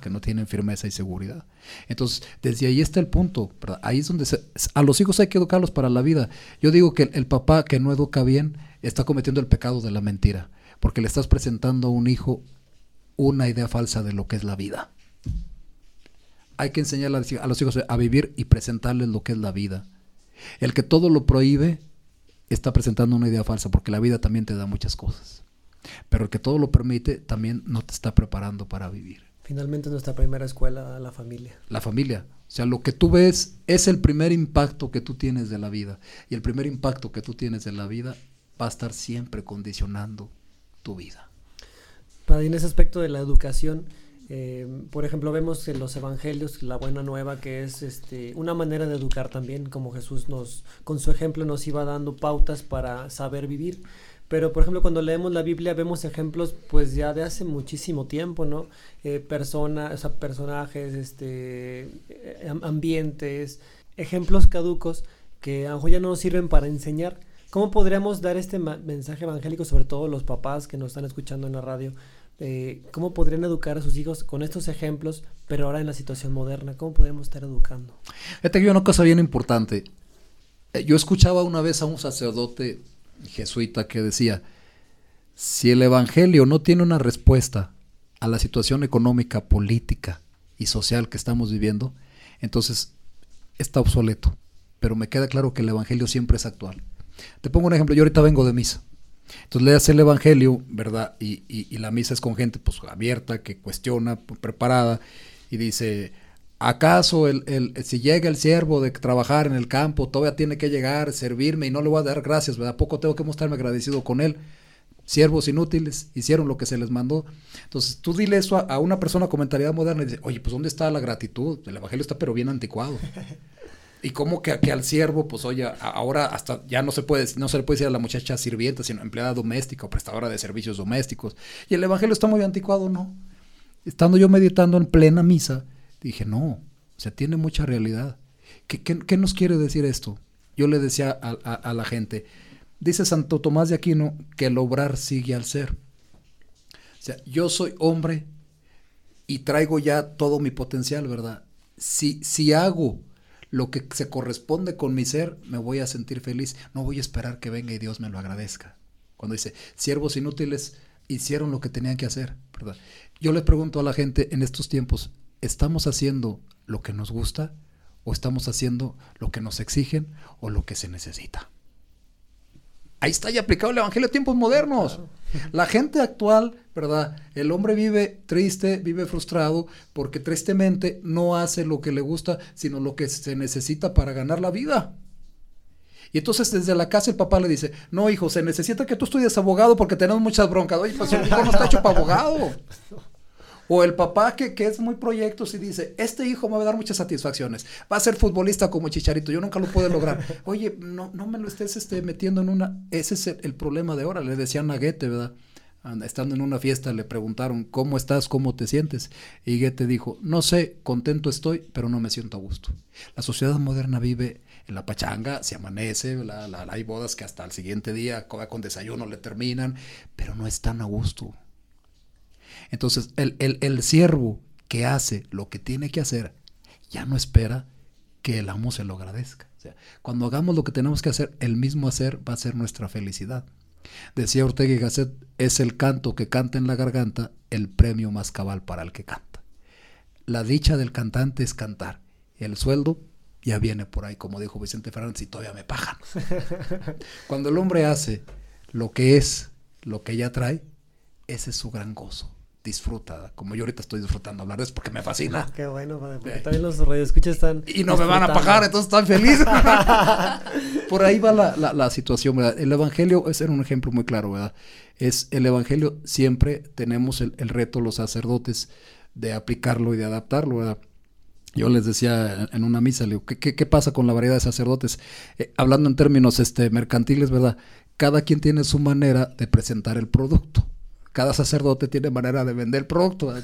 Que no tienen firmeza y seguridad. Entonces, desde ahí está el punto. Ahí es donde a los hijos hay que educarlos para la vida. Yo digo que el, papá que no educa bien está cometiendo el pecado de la mentira, porque le estás presentando a un hijo una idea falsa de lo que es la vida. Hay que enseñar a los hijos a vivir y presentarles lo que es la vida. El que todo lo prohíbe está presentando una idea falsa, porque la vida también te da muchas cosas. Pero el que todo lo permite también no te está preparando para vivir. Finalmente nuestra primera escuela, la familia. La familia. O sea, lo que tú ves es el primer impacto que tú tienes de la vida. Y el primer impacto que tú tienes de la vida va a estar siempre condicionando tu vida. Para en ese aspecto de la educación, eh, por ejemplo, vemos en los evangelios la buena nueva que es este, una manera de educar también, como Jesús nos, con su ejemplo nos iba dando pautas para saber vivir. Pero, por ejemplo, cuando leemos la Biblia vemos ejemplos, pues ya de hace muchísimo tiempo, ¿no? Eh, personas, o sea, personajes, este, eh, ambientes, ejemplos caducos que a lo mejor ya no nos sirven para enseñar. ¿Cómo podríamos dar este mensaje evangélico, sobre todo los papás que nos están escuchando en la radio? Eh, ¿Cómo podrían educar a sus hijos con estos ejemplos, pero ahora en la situación moderna? ¿Cómo podemos estar educando? Fíjate que una cosa bien importante. Yo escuchaba una vez a un sacerdote jesuita que decía, si el Evangelio no tiene una respuesta a la situación económica, política y social que estamos viviendo, entonces está obsoleto. Pero me queda claro que el Evangelio siempre es actual. Te pongo un ejemplo, yo ahorita vengo de misa. Entonces leas el Evangelio, ¿verdad? Y, y, la misa es con gente pues abierta, que cuestiona, preparada, y dice, ¿Acaso el, el, si llega el siervo de trabajar en el campo, todavía tiene que llegar, servirme y no le voy a dar gracias, ¿verdad? Poco tengo que mostrarme agradecido con él. Siervos inútiles, hicieron lo que se les mandó. Entonces, tú dile eso a, una persona con mentalidad moderna y dice, oye, pues ¿dónde está la gratitud? El evangelio está pero bien anticuado. [laughs] Y como que, que, al siervo, pues oye, ahora hasta ya no se puede, no se le puede decir a la muchacha sirvienta, sino empleada doméstica o prestadora de servicios domésticos. Y el evangelio está muy anticuado, ¿no? Estando yo meditando en plena misa, Dije, no, o sea, tiene mucha realidad. ¿Qué, qué, nos quiere decir esto? Yo le decía a, la gente, dice Santo Tomás de Aquino que el obrar sigue al ser. O sea, yo soy hombre y traigo ya todo mi potencial, ¿verdad? Si, si hago lo que se corresponde con mi ser, me voy a sentir feliz. No voy a esperar que venga y Dios me lo agradezca. Cuando dice, siervos inútiles hicieron lo que tenían que hacer, ¿verdad? Yo le pregunto a la gente en estos tiempos, ¿estamos haciendo lo que nos gusta o estamos haciendo lo que nos exigen o lo que se necesita? Ahí está ya aplicado el Evangelio a tiempos modernos. La gente actual, ¿verdad? El hombre vive triste, vive frustrado, porque tristemente no hace lo que le gusta, sino lo que se necesita para ganar la vida. Y entonces desde la casa el papá le dice, no hijo, se necesita que tú estudies abogado porque tenemos muchas broncas. Oye, pues el hijo no está hecho para abogado. [laughs] O el papá que, que es muy proyectos y dice, este hijo me va a dar muchas satisfacciones, va a ser futbolista como Chicharito, yo nunca lo puedo lograr. [laughs] Oye, no, no me lo estés este, metiendo en una... Ese es el, problema de ahora, le decían a Goethe, ¿verdad? Estando en una fiesta le preguntaron, ¿cómo estás? ¿Cómo te sientes? Y Goethe dijo, no sé, contento estoy, pero no me siento a gusto. La sociedad moderna vive en la pachanga, se amanece, la, la, hay bodas que hasta el siguiente día con desayuno le terminan, pero no están a gusto. Entonces, el, el, siervo que hace lo que tiene que hacer, ya no espera que el amo se lo agradezca. O sea, cuando hagamos lo que tenemos que hacer, el mismo hacer va a ser nuestra felicidad. Decía Ortega y Gasset, es el canto que canta en la garganta el premio más cabal para el que canta. La dicha del cantante es cantar. El sueldo ya viene por ahí, como dijo Vicente Fernández, y todavía me pagan. [laughs] Cuando el hombre hace lo que es, lo que ya trae, ese es su gran gozo disfruta, como yo ahorita estoy disfrutando hablar de eso porque me fascina. Qué bueno, porque también los radioescuchas están. Y no me van a pagar, entonces están felices. [laughs] Por ahí va la, la, situación, ¿verdad? El evangelio es un ejemplo muy claro, ¿verdad? Es el evangelio, siempre tenemos el, el reto, los sacerdotes, de aplicarlo y de adaptarlo, ¿verdad? yo les decía en una misa, ¿qué, pasa con la variedad de sacerdotes? Eh, hablando en términos este, mercantiles, ¿verdad? Cada quien tiene su manera de presentar el producto. Cada sacerdote tiene manera de vender el producto.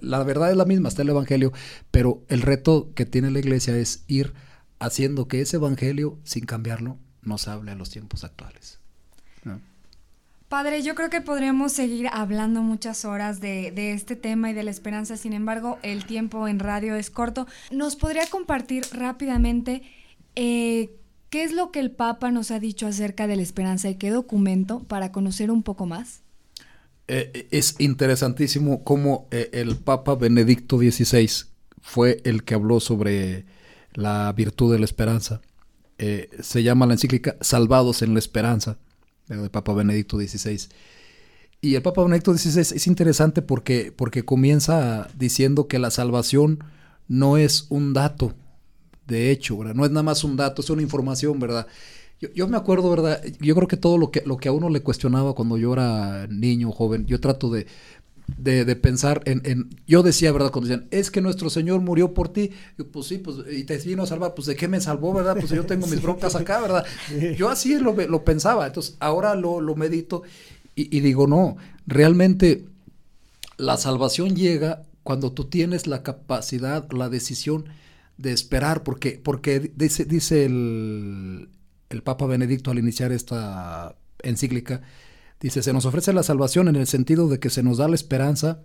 La verdad es la misma, está el Evangelio, pero el reto que tiene la iglesia es ir haciendo que ese Evangelio, sin cambiarlo, nos hable a los tiempos actuales. Padre, yo creo que podríamos seguir hablando muchas horas de, este tema y de la esperanza, sin embargo, el tiempo en radio es corto. ¿Nos podría compartir rápidamente eh, qué es lo que el Papa nos ha dicho acerca de la esperanza y qué documento para conocer un poco más? Eh, es interesantísimo cómo eh, el Papa Benedicto XVI fue el que habló sobre la virtud de la esperanza. se llama la encíclica Salvados en la Esperanza de Papa Benedicto XVI. Y el Papa Benedicto XVI es interesante porque, porque comienza diciendo que la salvación no es un dato, de hecho. No es nada más un dato, es una información, ¿verdad? Yo, me acuerdo, ¿verdad? Yo creo que todo lo que, lo que a uno le cuestionaba cuando yo era niño, joven, yo trato de, de, pensar en, Yo decía, ¿verdad? Cuando decían, es que nuestro Señor murió por ti. Yo, pues sí, pues, y te vino a salvar. Pues, ¿de qué me salvó, verdad? Pues yo tengo [laughs] mis broncas acá, ¿verdad? Yo así lo, lo pensaba. Entonces, ahora lo, lo medito y, digo, no, realmente la salvación llega cuando tú tienes la capacidad, la decisión de esperar, porque, porque dice, dice el, el Papa Benedicto al iniciar esta encíclica, Dice, se nos ofrece la salvación en el sentido de que se nos da la esperanza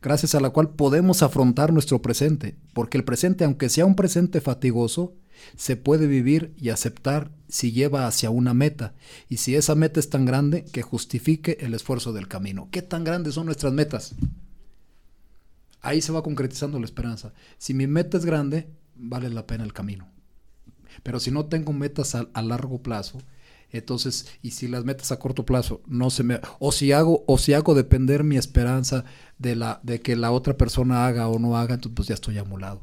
gracias a la cual podemos afrontar nuestro presente, porque el presente, aunque sea un presente fatigoso, se puede vivir y aceptar si lleva hacia una meta, y si esa meta es tan grande que justifique el esfuerzo del camino. ¿Qué tan grandes son nuestras metas? Ahí se va concretizando la esperanza. Si mi meta es grande, vale la pena el camino. Pero si no tengo metas a, largo plazo, entonces, y si las metas a corto plazo no se me o si hago o si hago depender mi esperanza de la de que la otra persona haga o no haga, entonces pues ya estoy amulado,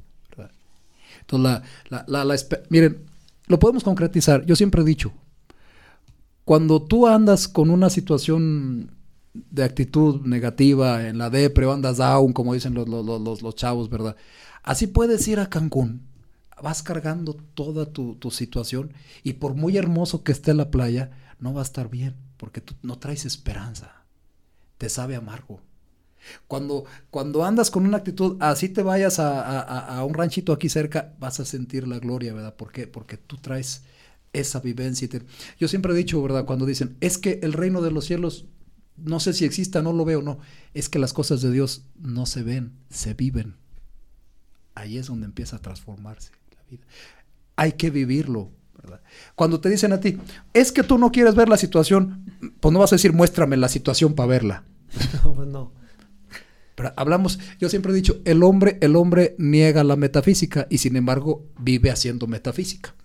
Entonces, la, la, la, miren, lo podemos concretizar. Yo siempre he dicho, cuando tú andas con una situación de actitud negativa en la depre o andas down, como dicen los, los, los, los chavos, ¿verdad? Así puedes ir a Cancún vas cargando toda tu, situación y por muy hermoso que esté la playa, no va a estar bien, porque tú no traes esperanza, te sabe amargo. Cuando, cuando andas con una actitud, así te vayas a, un ranchito aquí cerca, vas a sentir la gloria, ¿verdad? ¿Por qué? Porque tú traes esa vivencia. Yo siempre he dicho, ¿verdad? Cuando dicen, es que el reino de los cielos, no sé si exista, no lo veo, no. Es que las cosas de Dios no se ven, se viven. Ahí es donde empieza a transformarse. Hay que vivirlo. Cuando te dicen a ti, es que tú no quieres ver la situación, pues no vas a decir, muéstrame la situación para verla. No, [laughs] pues no. Pero hablamos, yo siempre he dicho, el hombre, el hombre niega la metafísica y sin embargo vive haciendo metafísica.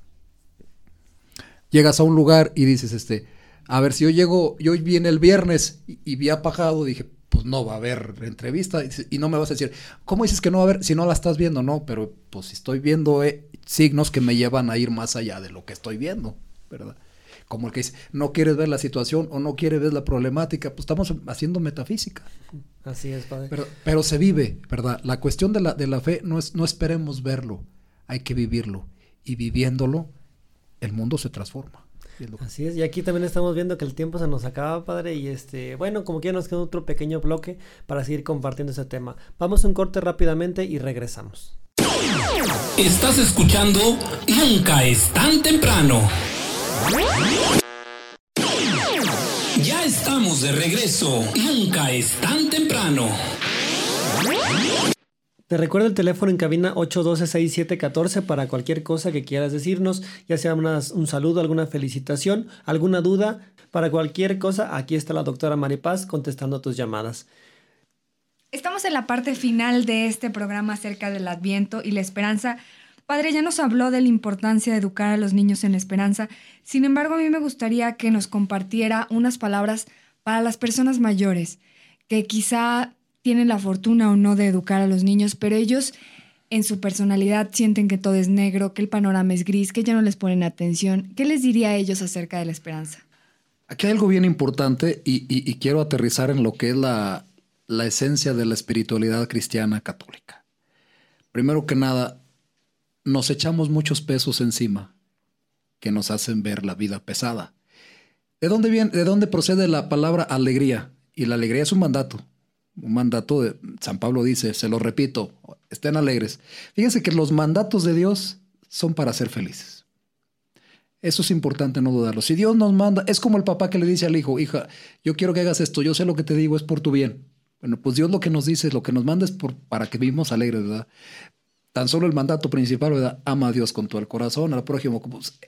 Llegas a un lugar y dices, este, a ver, si yo llego, yo viene el viernes y, y vi apagado, dije, pues no va a haber entrevista y no me vas a decir, ¿cómo dices que no va a haber si no la estás viendo? No, pero pues estoy viendo eh, signos que me llevan a ir más allá de lo que estoy viendo, ¿verdad? Como el que dice, no quieres ver la situación o no quieres ver la problemática, pues estamos haciendo metafísica. Así es, padre. Pero, pero se vive, ¿verdad? La cuestión de la, de la fe no es, no esperemos verlo, hay que vivirlo. Y viviéndolo, el mundo se transforma. Así es, y aquí también estamos viendo que el tiempo se nos acaba, padre, y este, bueno, como que nos queda otro pequeño bloque para seguir compartiendo ese tema. Vamos a un corte rápidamente y regresamos. Estás escuchando Nunca es tan temprano. Ya estamos de regreso. Nunca es tan temprano. Te recuerdo el teléfono en cabina 812-6714 para cualquier cosa que quieras decirnos, ya sea un saludo, alguna felicitación, alguna duda. Para cualquier cosa, aquí está la doctora Maripaz contestando tus llamadas. Estamos en la parte final de este programa acerca del Adviento y la esperanza. Padre, ya nos habló de la importancia de educar a los niños en esperanza. Sin embargo, a mí me gustaría que nos compartiera unas palabras para las personas mayores, que quizá tienen la fortuna o no de educar a los niños, pero ellos en su personalidad sienten que todo es negro, que el panorama es gris, que ya no les ponen atención. ¿Qué les diría a ellos acerca de la esperanza? Aquí hay algo bien importante y, quiero aterrizar en lo que es la, la esencia de la espiritualidad cristiana católica. Primero que nada, nos echamos muchos pesos encima que nos hacen ver la vida pesada. ¿De dónde, viene, ¿De dónde procede la palabra alegría? Y la alegría es un mandato. Un mandato de San Pablo dice, se lo repito, estén alegres. Fíjense que los mandatos de Dios son para ser felices. Eso es importante no dudarlo. Si Dios nos manda, es como el papá que le dice al hijo, hija, yo quiero que hagas esto, yo sé lo que te digo, es por tu bien. Bueno, pues Dios lo que nos dice, lo que nos manda es por, para que vivamos alegres, ¿verdad? Tan solo el mandato principal, ¿verdad? Ama a Dios con todo el corazón, al prójimo.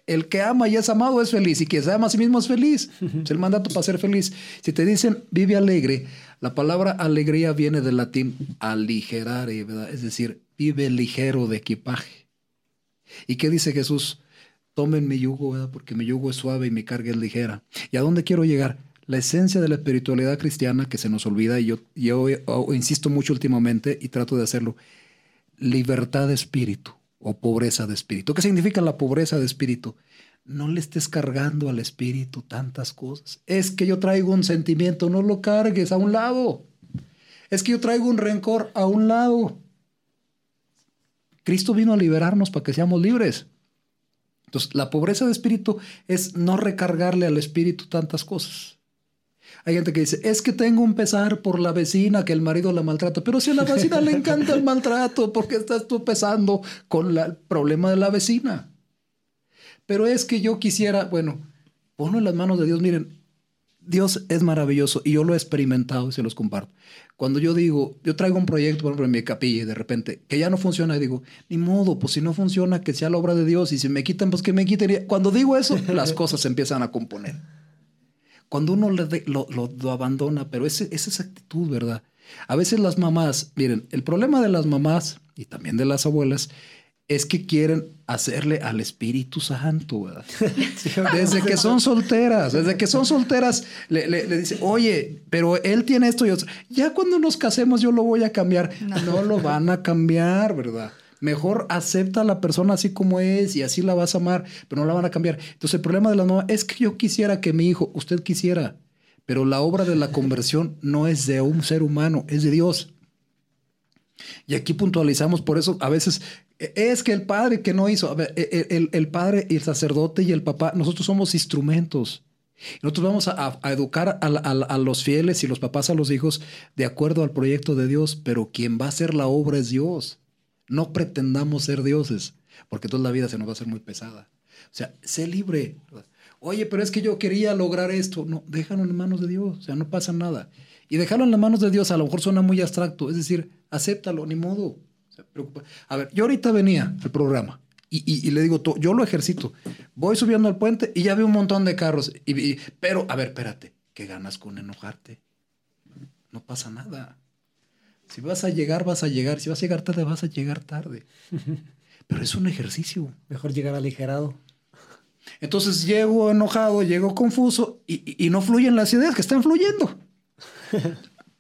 El que ama y es amado es feliz, y quien se ama a sí mismo es feliz. Es el mandato para ser feliz. Si te dicen vive alegre, la palabra alegría viene del latín aligerare, ¿verdad? Es decir, vive ligero de equipaje. ¿Y qué dice Jesús? Tomen mi yugo, ¿verdad? porque mi yugo es suave y mi carga es ligera. ¿Y a dónde quiero llegar? La esencia de la espiritualidad cristiana que se nos olvida, y yo, insisto mucho últimamente y trato de hacerlo, libertad de espíritu o pobreza de espíritu. ¿Qué significa la pobreza de espíritu? No le estés cargando al espíritu tantas cosas. Es que yo traigo un sentimiento, no lo cargues a un lado. Es que yo traigo un rencor a un lado. Cristo vino a liberarnos para que seamos libres. Entonces, la pobreza de espíritu es no recargarle al espíritu tantas cosas. Hay gente que dice, es que tengo un pesar por la vecina que el marido la maltrata, pero si a la vecina le encanta el maltrato, ¿por qué estás tú pesando con el problema de la vecina? Pero es que yo quisiera, bueno, ponlo en las manos de Dios, miren, Dios es maravilloso y yo lo he experimentado y se los comparto. Cuando yo digo, yo traigo un proyecto, por ejemplo, en mi capilla y de repente que ya no funciona, y digo, ni modo, pues si no funciona, que sea la obra de Dios y si me quitan, pues que me quiten. Cuando digo eso, las cosas se empiezan a componer. Cuando uno lo, lo, abandona, pero ese, esa es actitud, ¿verdad? A veces las mamás, miren, el problema de las mamás y también de las abuelas es que quieren hacerle al Espíritu Santo, ¿verdad? [laughs] Desde que son solteras, desde que son solteras, le, le, dice, oye, pero él tiene esto y otro. Ya cuando nos casemos yo lo voy a cambiar. no lo van a cambiar, ¿verdad? Mejor acepta a la persona así como es y así la vas a amar, pero no la van a cambiar. Entonces el problema de la mamá es que yo quisiera que mi hijo, usted quisiera, pero la obra de la conversión no es de un ser humano, es de Dios. Y aquí puntualizamos, por eso a veces e, es que el padre que no hizo, e, e, el, el, padre y el sacerdote y el papá, nosotros somos instrumentos. Nosotros vamos a, educar a, a, los fieles y los papás a los hijos de acuerdo al proyecto de Dios, pero quien va a hacer la obra es Dios. No pretendamos ser dioses, porque toda la vida se nos va a hacer muy pesada. O sea, sé libre. Oye, pero es que yo quería lograr esto. No, déjalo en manos de Dios, o sea, no pasa nada. Y dejarlo en las manos de Dios a lo mejor suena muy abstracto, es decir, acéptalo, ni modo. A ver, yo ahorita venía al programa y, le digo, yo lo ejercito. Voy subiendo al puente y ya veo un montón de carros. Y, pero, a ver, espérate, ¿qué ganas con enojarte? No pasa nada. Si vas a llegar, vas a llegar. Si vas a llegar tarde, vas a llegar tarde. [laughs] Pero es un ejercicio. Mejor llegar aligerado. Entonces llego enojado, llego confuso y, no fluyen las ideas que están fluyendo. [laughs]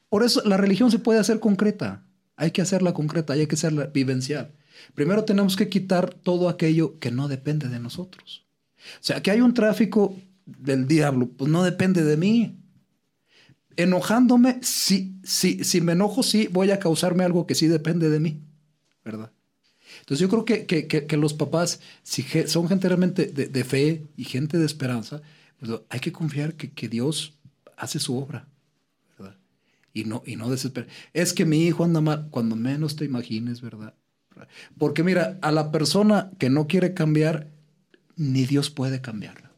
Por eso la religión se puede hacer concreta. Hay que hacerla concreta, hay que hacerla vivencial. Primero tenemos que quitar todo aquello que no depende de nosotros. O sea, que hay un tráfico del diablo, pues no depende de mí enojándome, sí, sí, si me enojo, sí, voy a causarme algo que sí depende de mí, ¿verdad? Entonces yo creo que, que, los papás, si son gente realmente de, fe y gente de esperanza, pues hay que confiar que, Dios hace su obra, ¿verdad? Y no, y no desesperar. Es que mi hijo anda mal, cuando menos te imagines, ¿verdad? Porque mira, a la persona que no quiere cambiar, ni Dios puede cambiarla.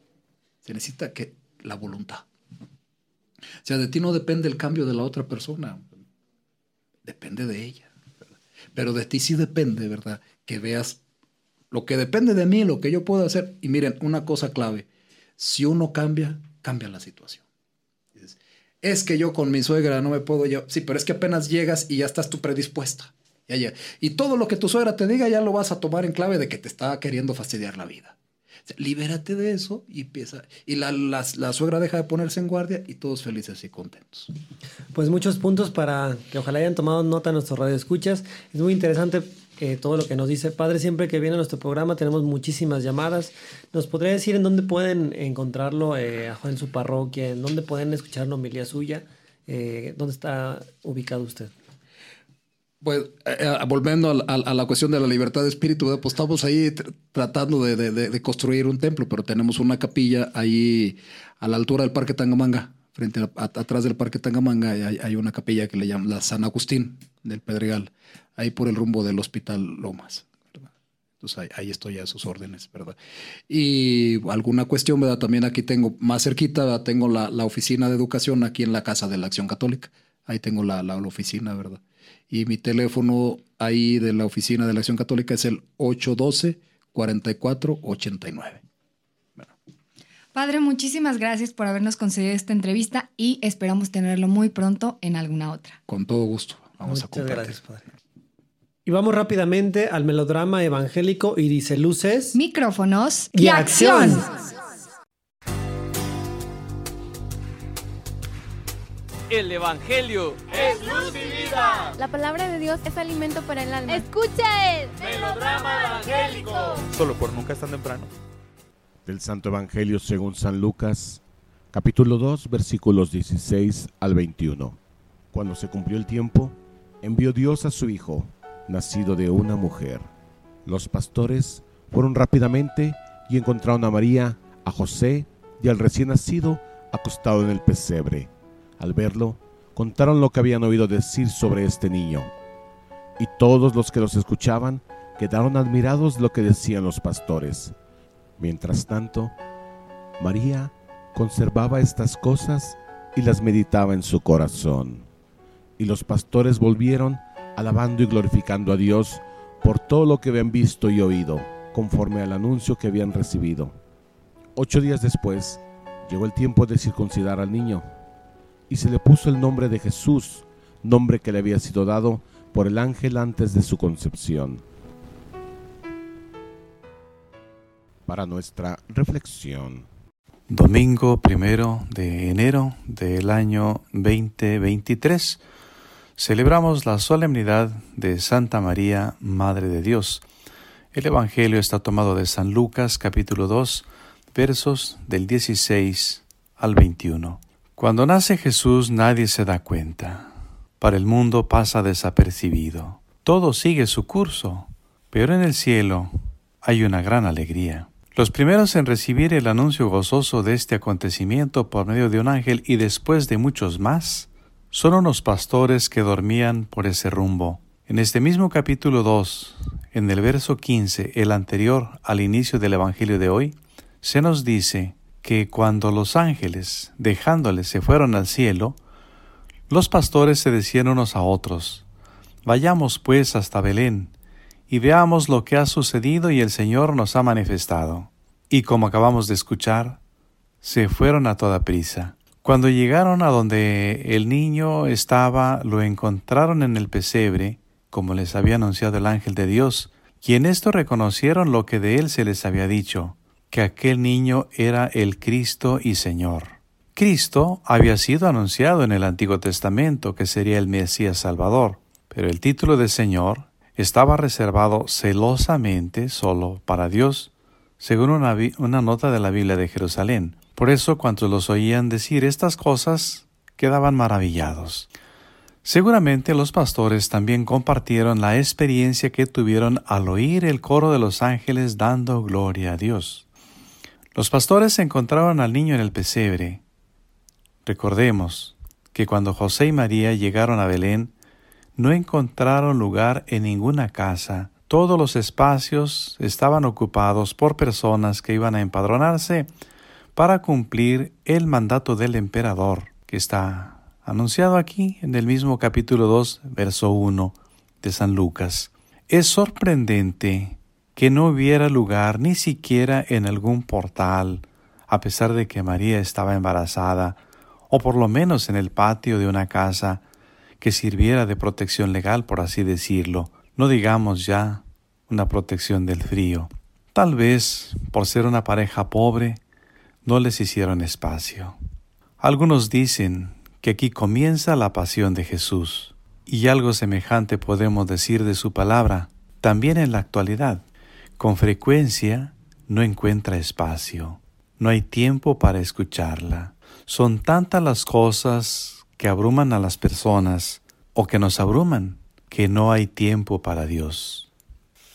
Se necesita que la voluntad. O sea, de ti no depende el cambio de la otra persona, depende de ella. Pero de ti sí depende, ¿verdad? Que veas lo que depende de mí, lo que yo puedo hacer. Y miren, una cosa clave, si uno cambia, cambia la situación. Es que yo con mi suegra no me puedo yo. Sí, pero es que apenas llegas y ya estás tú predispuesta. Ya, Y todo lo que tu suegra te diga ya lo vas a tomar en clave de que te está queriendo fastidiar la vida libérate de eso y empieza. Y la, la, suegra deja de ponerse en guardia y todos felices y contentos. Pues muchos puntos para que ojalá hayan tomado nota nuestros radioescuchas. Es muy interesante eh, todo lo que nos dice. Padre, siempre que viene a nuestro programa tenemos muchísimas llamadas. ¿Nos podría decir en dónde pueden encontrarlo eh, en su parroquia? ¿En dónde pueden escuchar la homilía suya? Eh, ¿Dónde está ubicado usted? Pues eh, eh, volviendo a, la cuestión de la libertad de espíritu, pues estamos ahí tratando de, construir un templo, pero tenemos una capilla ahí a la altura del Parque Tangamanga, frente a, atrás del Parque Tangamanga hay, hay, una capilla que le llaman la San Agustín del Pedregal, ahí por el rumbo del Hospital Lomas. Entonces ahí, estoy a sus órdenes, ¿verdad? Y alguna cuestión, ¿verdad? También aquí tengo, más cerquita, tengo la, oficina de educación aquí en la Casa de la Acción Católica. Ahí tengo la, oficina, ¿verdad? Y mi teléfono ahí de la oficina de la Acción Católica es el 812-4489. Padre, muchísimas gracias por habernos concedido esta entrevista y esperamos tenerlo muy pronto en alguna otra. Con todo gusto. Vamos a compartir. Gracias, Padre. Y vamos rápidamente al melodrama evangélico y dice luces, micrófonos y, acción. El Evangelio es luz y vida. La palabra de Dios es alimento para el alma. Escucha el melodrama evangélico. Solo por nunca es tan temprano. Del Santo Evangelio según San Lucas, capítulo 2, versículos 16 al 21. Cuando se cumplió el tiempo, envió Dios a su Hijo nacido de una mujer. Los pastores fueron rápidamente y encontraron a María, a José y al recién nacido acostado en el pesebre. Al verlo, contaron lo que habían oído decir sobre este niño. Y todos los que los escuchaban quedaron admirados de lo que decían los pastores. Mientras tanto, María conservaba estas cosas y las meditaba en su corazón. Y los pastores volvieron alabando y glorificando a Dios por todo lo que habían visto y oído, conforme al anuncio que habían recibido. Ocho días después, llegó el tiempo de circuncidar al niño, y se le puso el nombre de Jesús, nombre que le había sido dado por el ángel antes de su concepción. Para nuestra reflexión. Domingo primero de enero del año 2023 celebramos la solemnidad de Santa María, Madre de Dios. El Evangelio está tomado de San Lucas capítulo 2, versos del 16 al 21. Cuando nace Jesús nadie se da cuenta. Para el mundo pasa desapercibido. Todo sigue su curso, pero en el cielo hay una gran alegría. Los primeros en recibir el anuncio gozoso de este acontecimiento por medio de un ángel y después de muchos más, son unos pastores que dormían por ese rumbo. En este mismo capítulo 2, en el verso 15, el anterior al inicio del Evangelio de hoy, se nos dice que cuando los ángeles, dejándoles, se fueron al cielo, los pastores se decían unos a otros, Vayamos pues hasta Belén, y veamos lo que ha sucedido y el Señor nos ha manifestado. Y como acabamos de escuchar, se fueron a toda prisa. Cuando llegaron a donde el niño estaba, lo encontraron en el pesebre, como les había anunciado el ángel de Dios, y en esto reconocieron lo que de él se les había dicho, que aquel niño era el Cristo y Señor. Cristo había sido anunciado en el Antiguo Testamento que sería el Mesías Salvador, pero el título de Señor estaba reservado celosamente solo para Dios, según una, nota de la Biblia de Jerusalén. Por eso cuando los oían decir estas cosas, quedaban maravillados. Seguramente los pastores también compartieron la experiencia que tuvieron al oír el coro de los ángeles dando gloria a Dios. Los pastores encontraron al niño en el pesebre. Recordemos que cuando José y María llegaron a Belén, no encontraron lugar en ninguna casa. Todos los espacios estaban ocupados por personas que iban a empadronarse para cumplir el mandato del emperador que está anunciado aquí en el mismo capítulo 2, verso 1 de San Lucas. Es sorprendente que no hubiera lugar ni siquiera en algún portal, a pesar de que María estaba embarazada, o por lo menos en el patio de una casa que sirviera de protección legal, por así decirlo, no digamos ya una protección del frío. Tal vez, por ser una pareja pobre, no les hicieron espacio. Algunos dicen que aquí comienza la pasión de Jesús, y algo semejante podemos decir de su palabra, también en la actualidad. Con frecuencia no encuentra espacio, no hay tiempo para escucharla. Son tantas las cosas que abruman a las personas o que nos abruman, que no hay tiempo para Dios.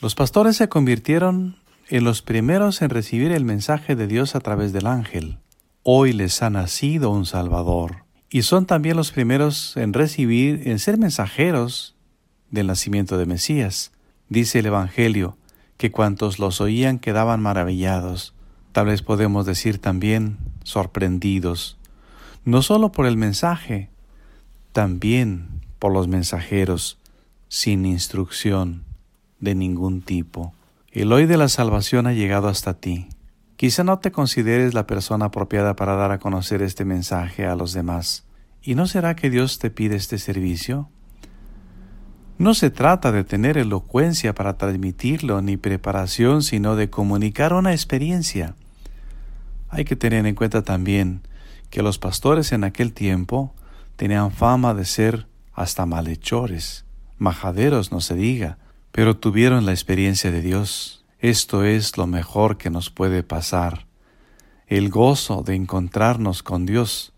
Los pastores se convirtieron en los primeros en recibir el mensaje de Dios a través del ángel. Hoy les ha nacido un Salvador. Y son también los primeros en recibir, en ser mensajeros del nacimiento de Mesías. Dice el Evangelio que cuantos los oían quedaban maravillados, tal vez podemos decir también sorprendidos, no solo por el mensaje, también por los mensajeros, sin instrucción de ningún tipo. El hoy de la salvación ha llegado hasta ti. Quizá no te consideres la persona apropiada para dar a conocer este mensaje a los demás. ¿Y no será que Dios te pide este servicio? No se trata de tener elocuencia para transmitirlo ni preparación, sino de comunicar una experiencia. Hay que tener en cuenta también que los pastores en aquel tiempo tenían fama de ser hasta malhechores, majaderos no se diga, pero tuvieron la experiencia de Dios. Esto es lo mejor que nos puede pasar. El gozo de encontrarnos con Dios,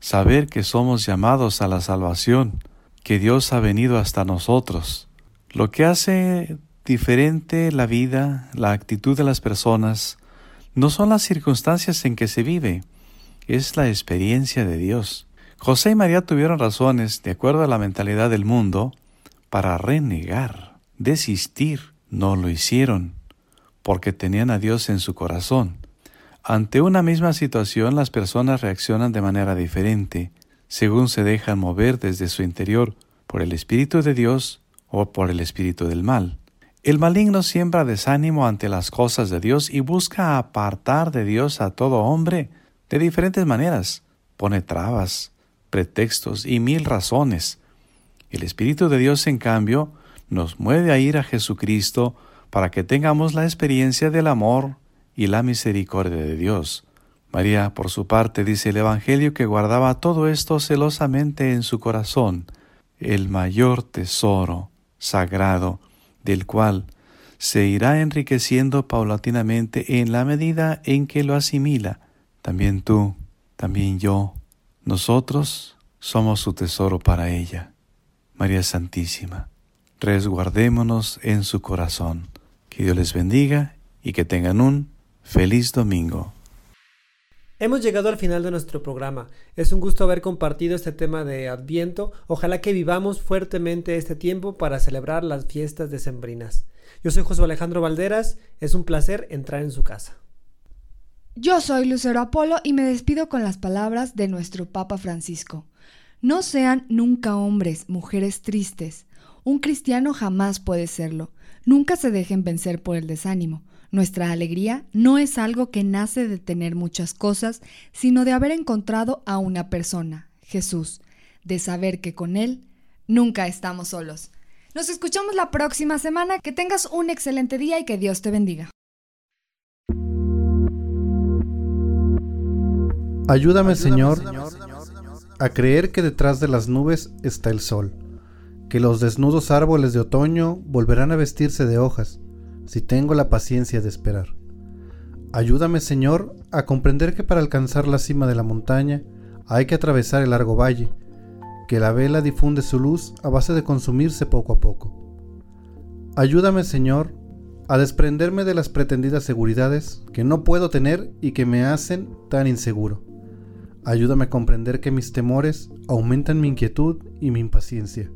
saber que somos llamados a la salvación, que Dios ha venido hasta nosotros. Lo que hace diferente la vida, la actitud de las personas, no son las circunstancias en que se vive, es la experiencia de Dios. José y María tuvieron razones, de acuerdo a la mentalidad del mundo, para renegar desistir. No lo hicieron, porque tenían a Dios en su corazón. Ante una misma situación las personas reaccionan de manera diferente, según se dejan mover desde su interior por el Espíritu de Dios o por el Espíritu del mal. El maligno siembra desánimo ante las cosas de Dios y busca apartar de Dios a todo hombre de diferentes maneras. Pone trabas, pretextos y mil razones. El Espíritu de Dios, en cambio, nos mueve a ir a Jesucristo para que tengamos la experiencia del amor y la misericordia de Dios. María, por su parte, dice el Evangelio que guardaba todo esto celosamente en su corazón, el mayor tesoro sagrado, del cual se irá enriqueciendo paulatinamente en la medida en que lo asimila. También tú, también yo, nosotros somos su tesoro para ella. María Santísima resguardémonos en su corazón. Que Dios les bendiga y que tengan un feliz domingo. Hemos llegado al final de nuestro programa. Es un gusto haber compartido este tema de Adviento. Ojalá que vivamos fuertemente este tiempo para celebrar las fiestas decembrinas. Yo soy José Alejandro Valderas. Es un placer entrar en su casa. Yo soy Lucero Apolo y me despido con las palabras de nuestro Papa Francisco. No sean nunca hombres, mujeres tristes un cristiano jamás puede serlo. Nunca se dejen vencer por el desánimo. Nuestra alegría no es algo que nace de tener muchas cosas, sino de haber encontrado a una persona, Jesús, de saber que con Él nunca estamos solos. Nos escuchamos la próxima semana, que tengas un excelente día y que Dios te bendiga. Ayúdame, Señor, a creer que detrás de las nubes está el sol que los desnudos árboles de otoño volverán a vestirse de hojas, si tengo la paciencia de esperar. Ayúdame, Señor, a comprender que para alcanzar la cima de la montaña hay que atravesar el largo valle, que la vela difunde su luz a base de consumirse poco a poco. Ayúdame, Señor, a desprenderme de las pretendidas seguridades que no puedo tener y que me hacen tan inseguro. Ayúdame a comprender que mis temores aumentan mi inquietud y mi impaciencia.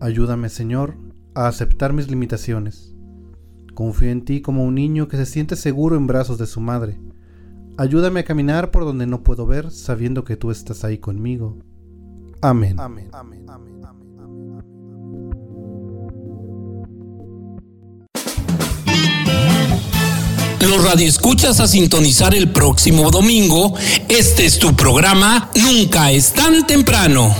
Ayúdame, Señor, a aceptar mis limitaciones. Confío en ti como un niño que se siente seguro en brazos de su madre. Ayúdame a caminar por donde no puedo ver, sabiendo que tú estás ahí conmigo. Amén. Los radioescuchas a sintonizar el próximo domingo. Este es tu programa Nunca es tan temprano.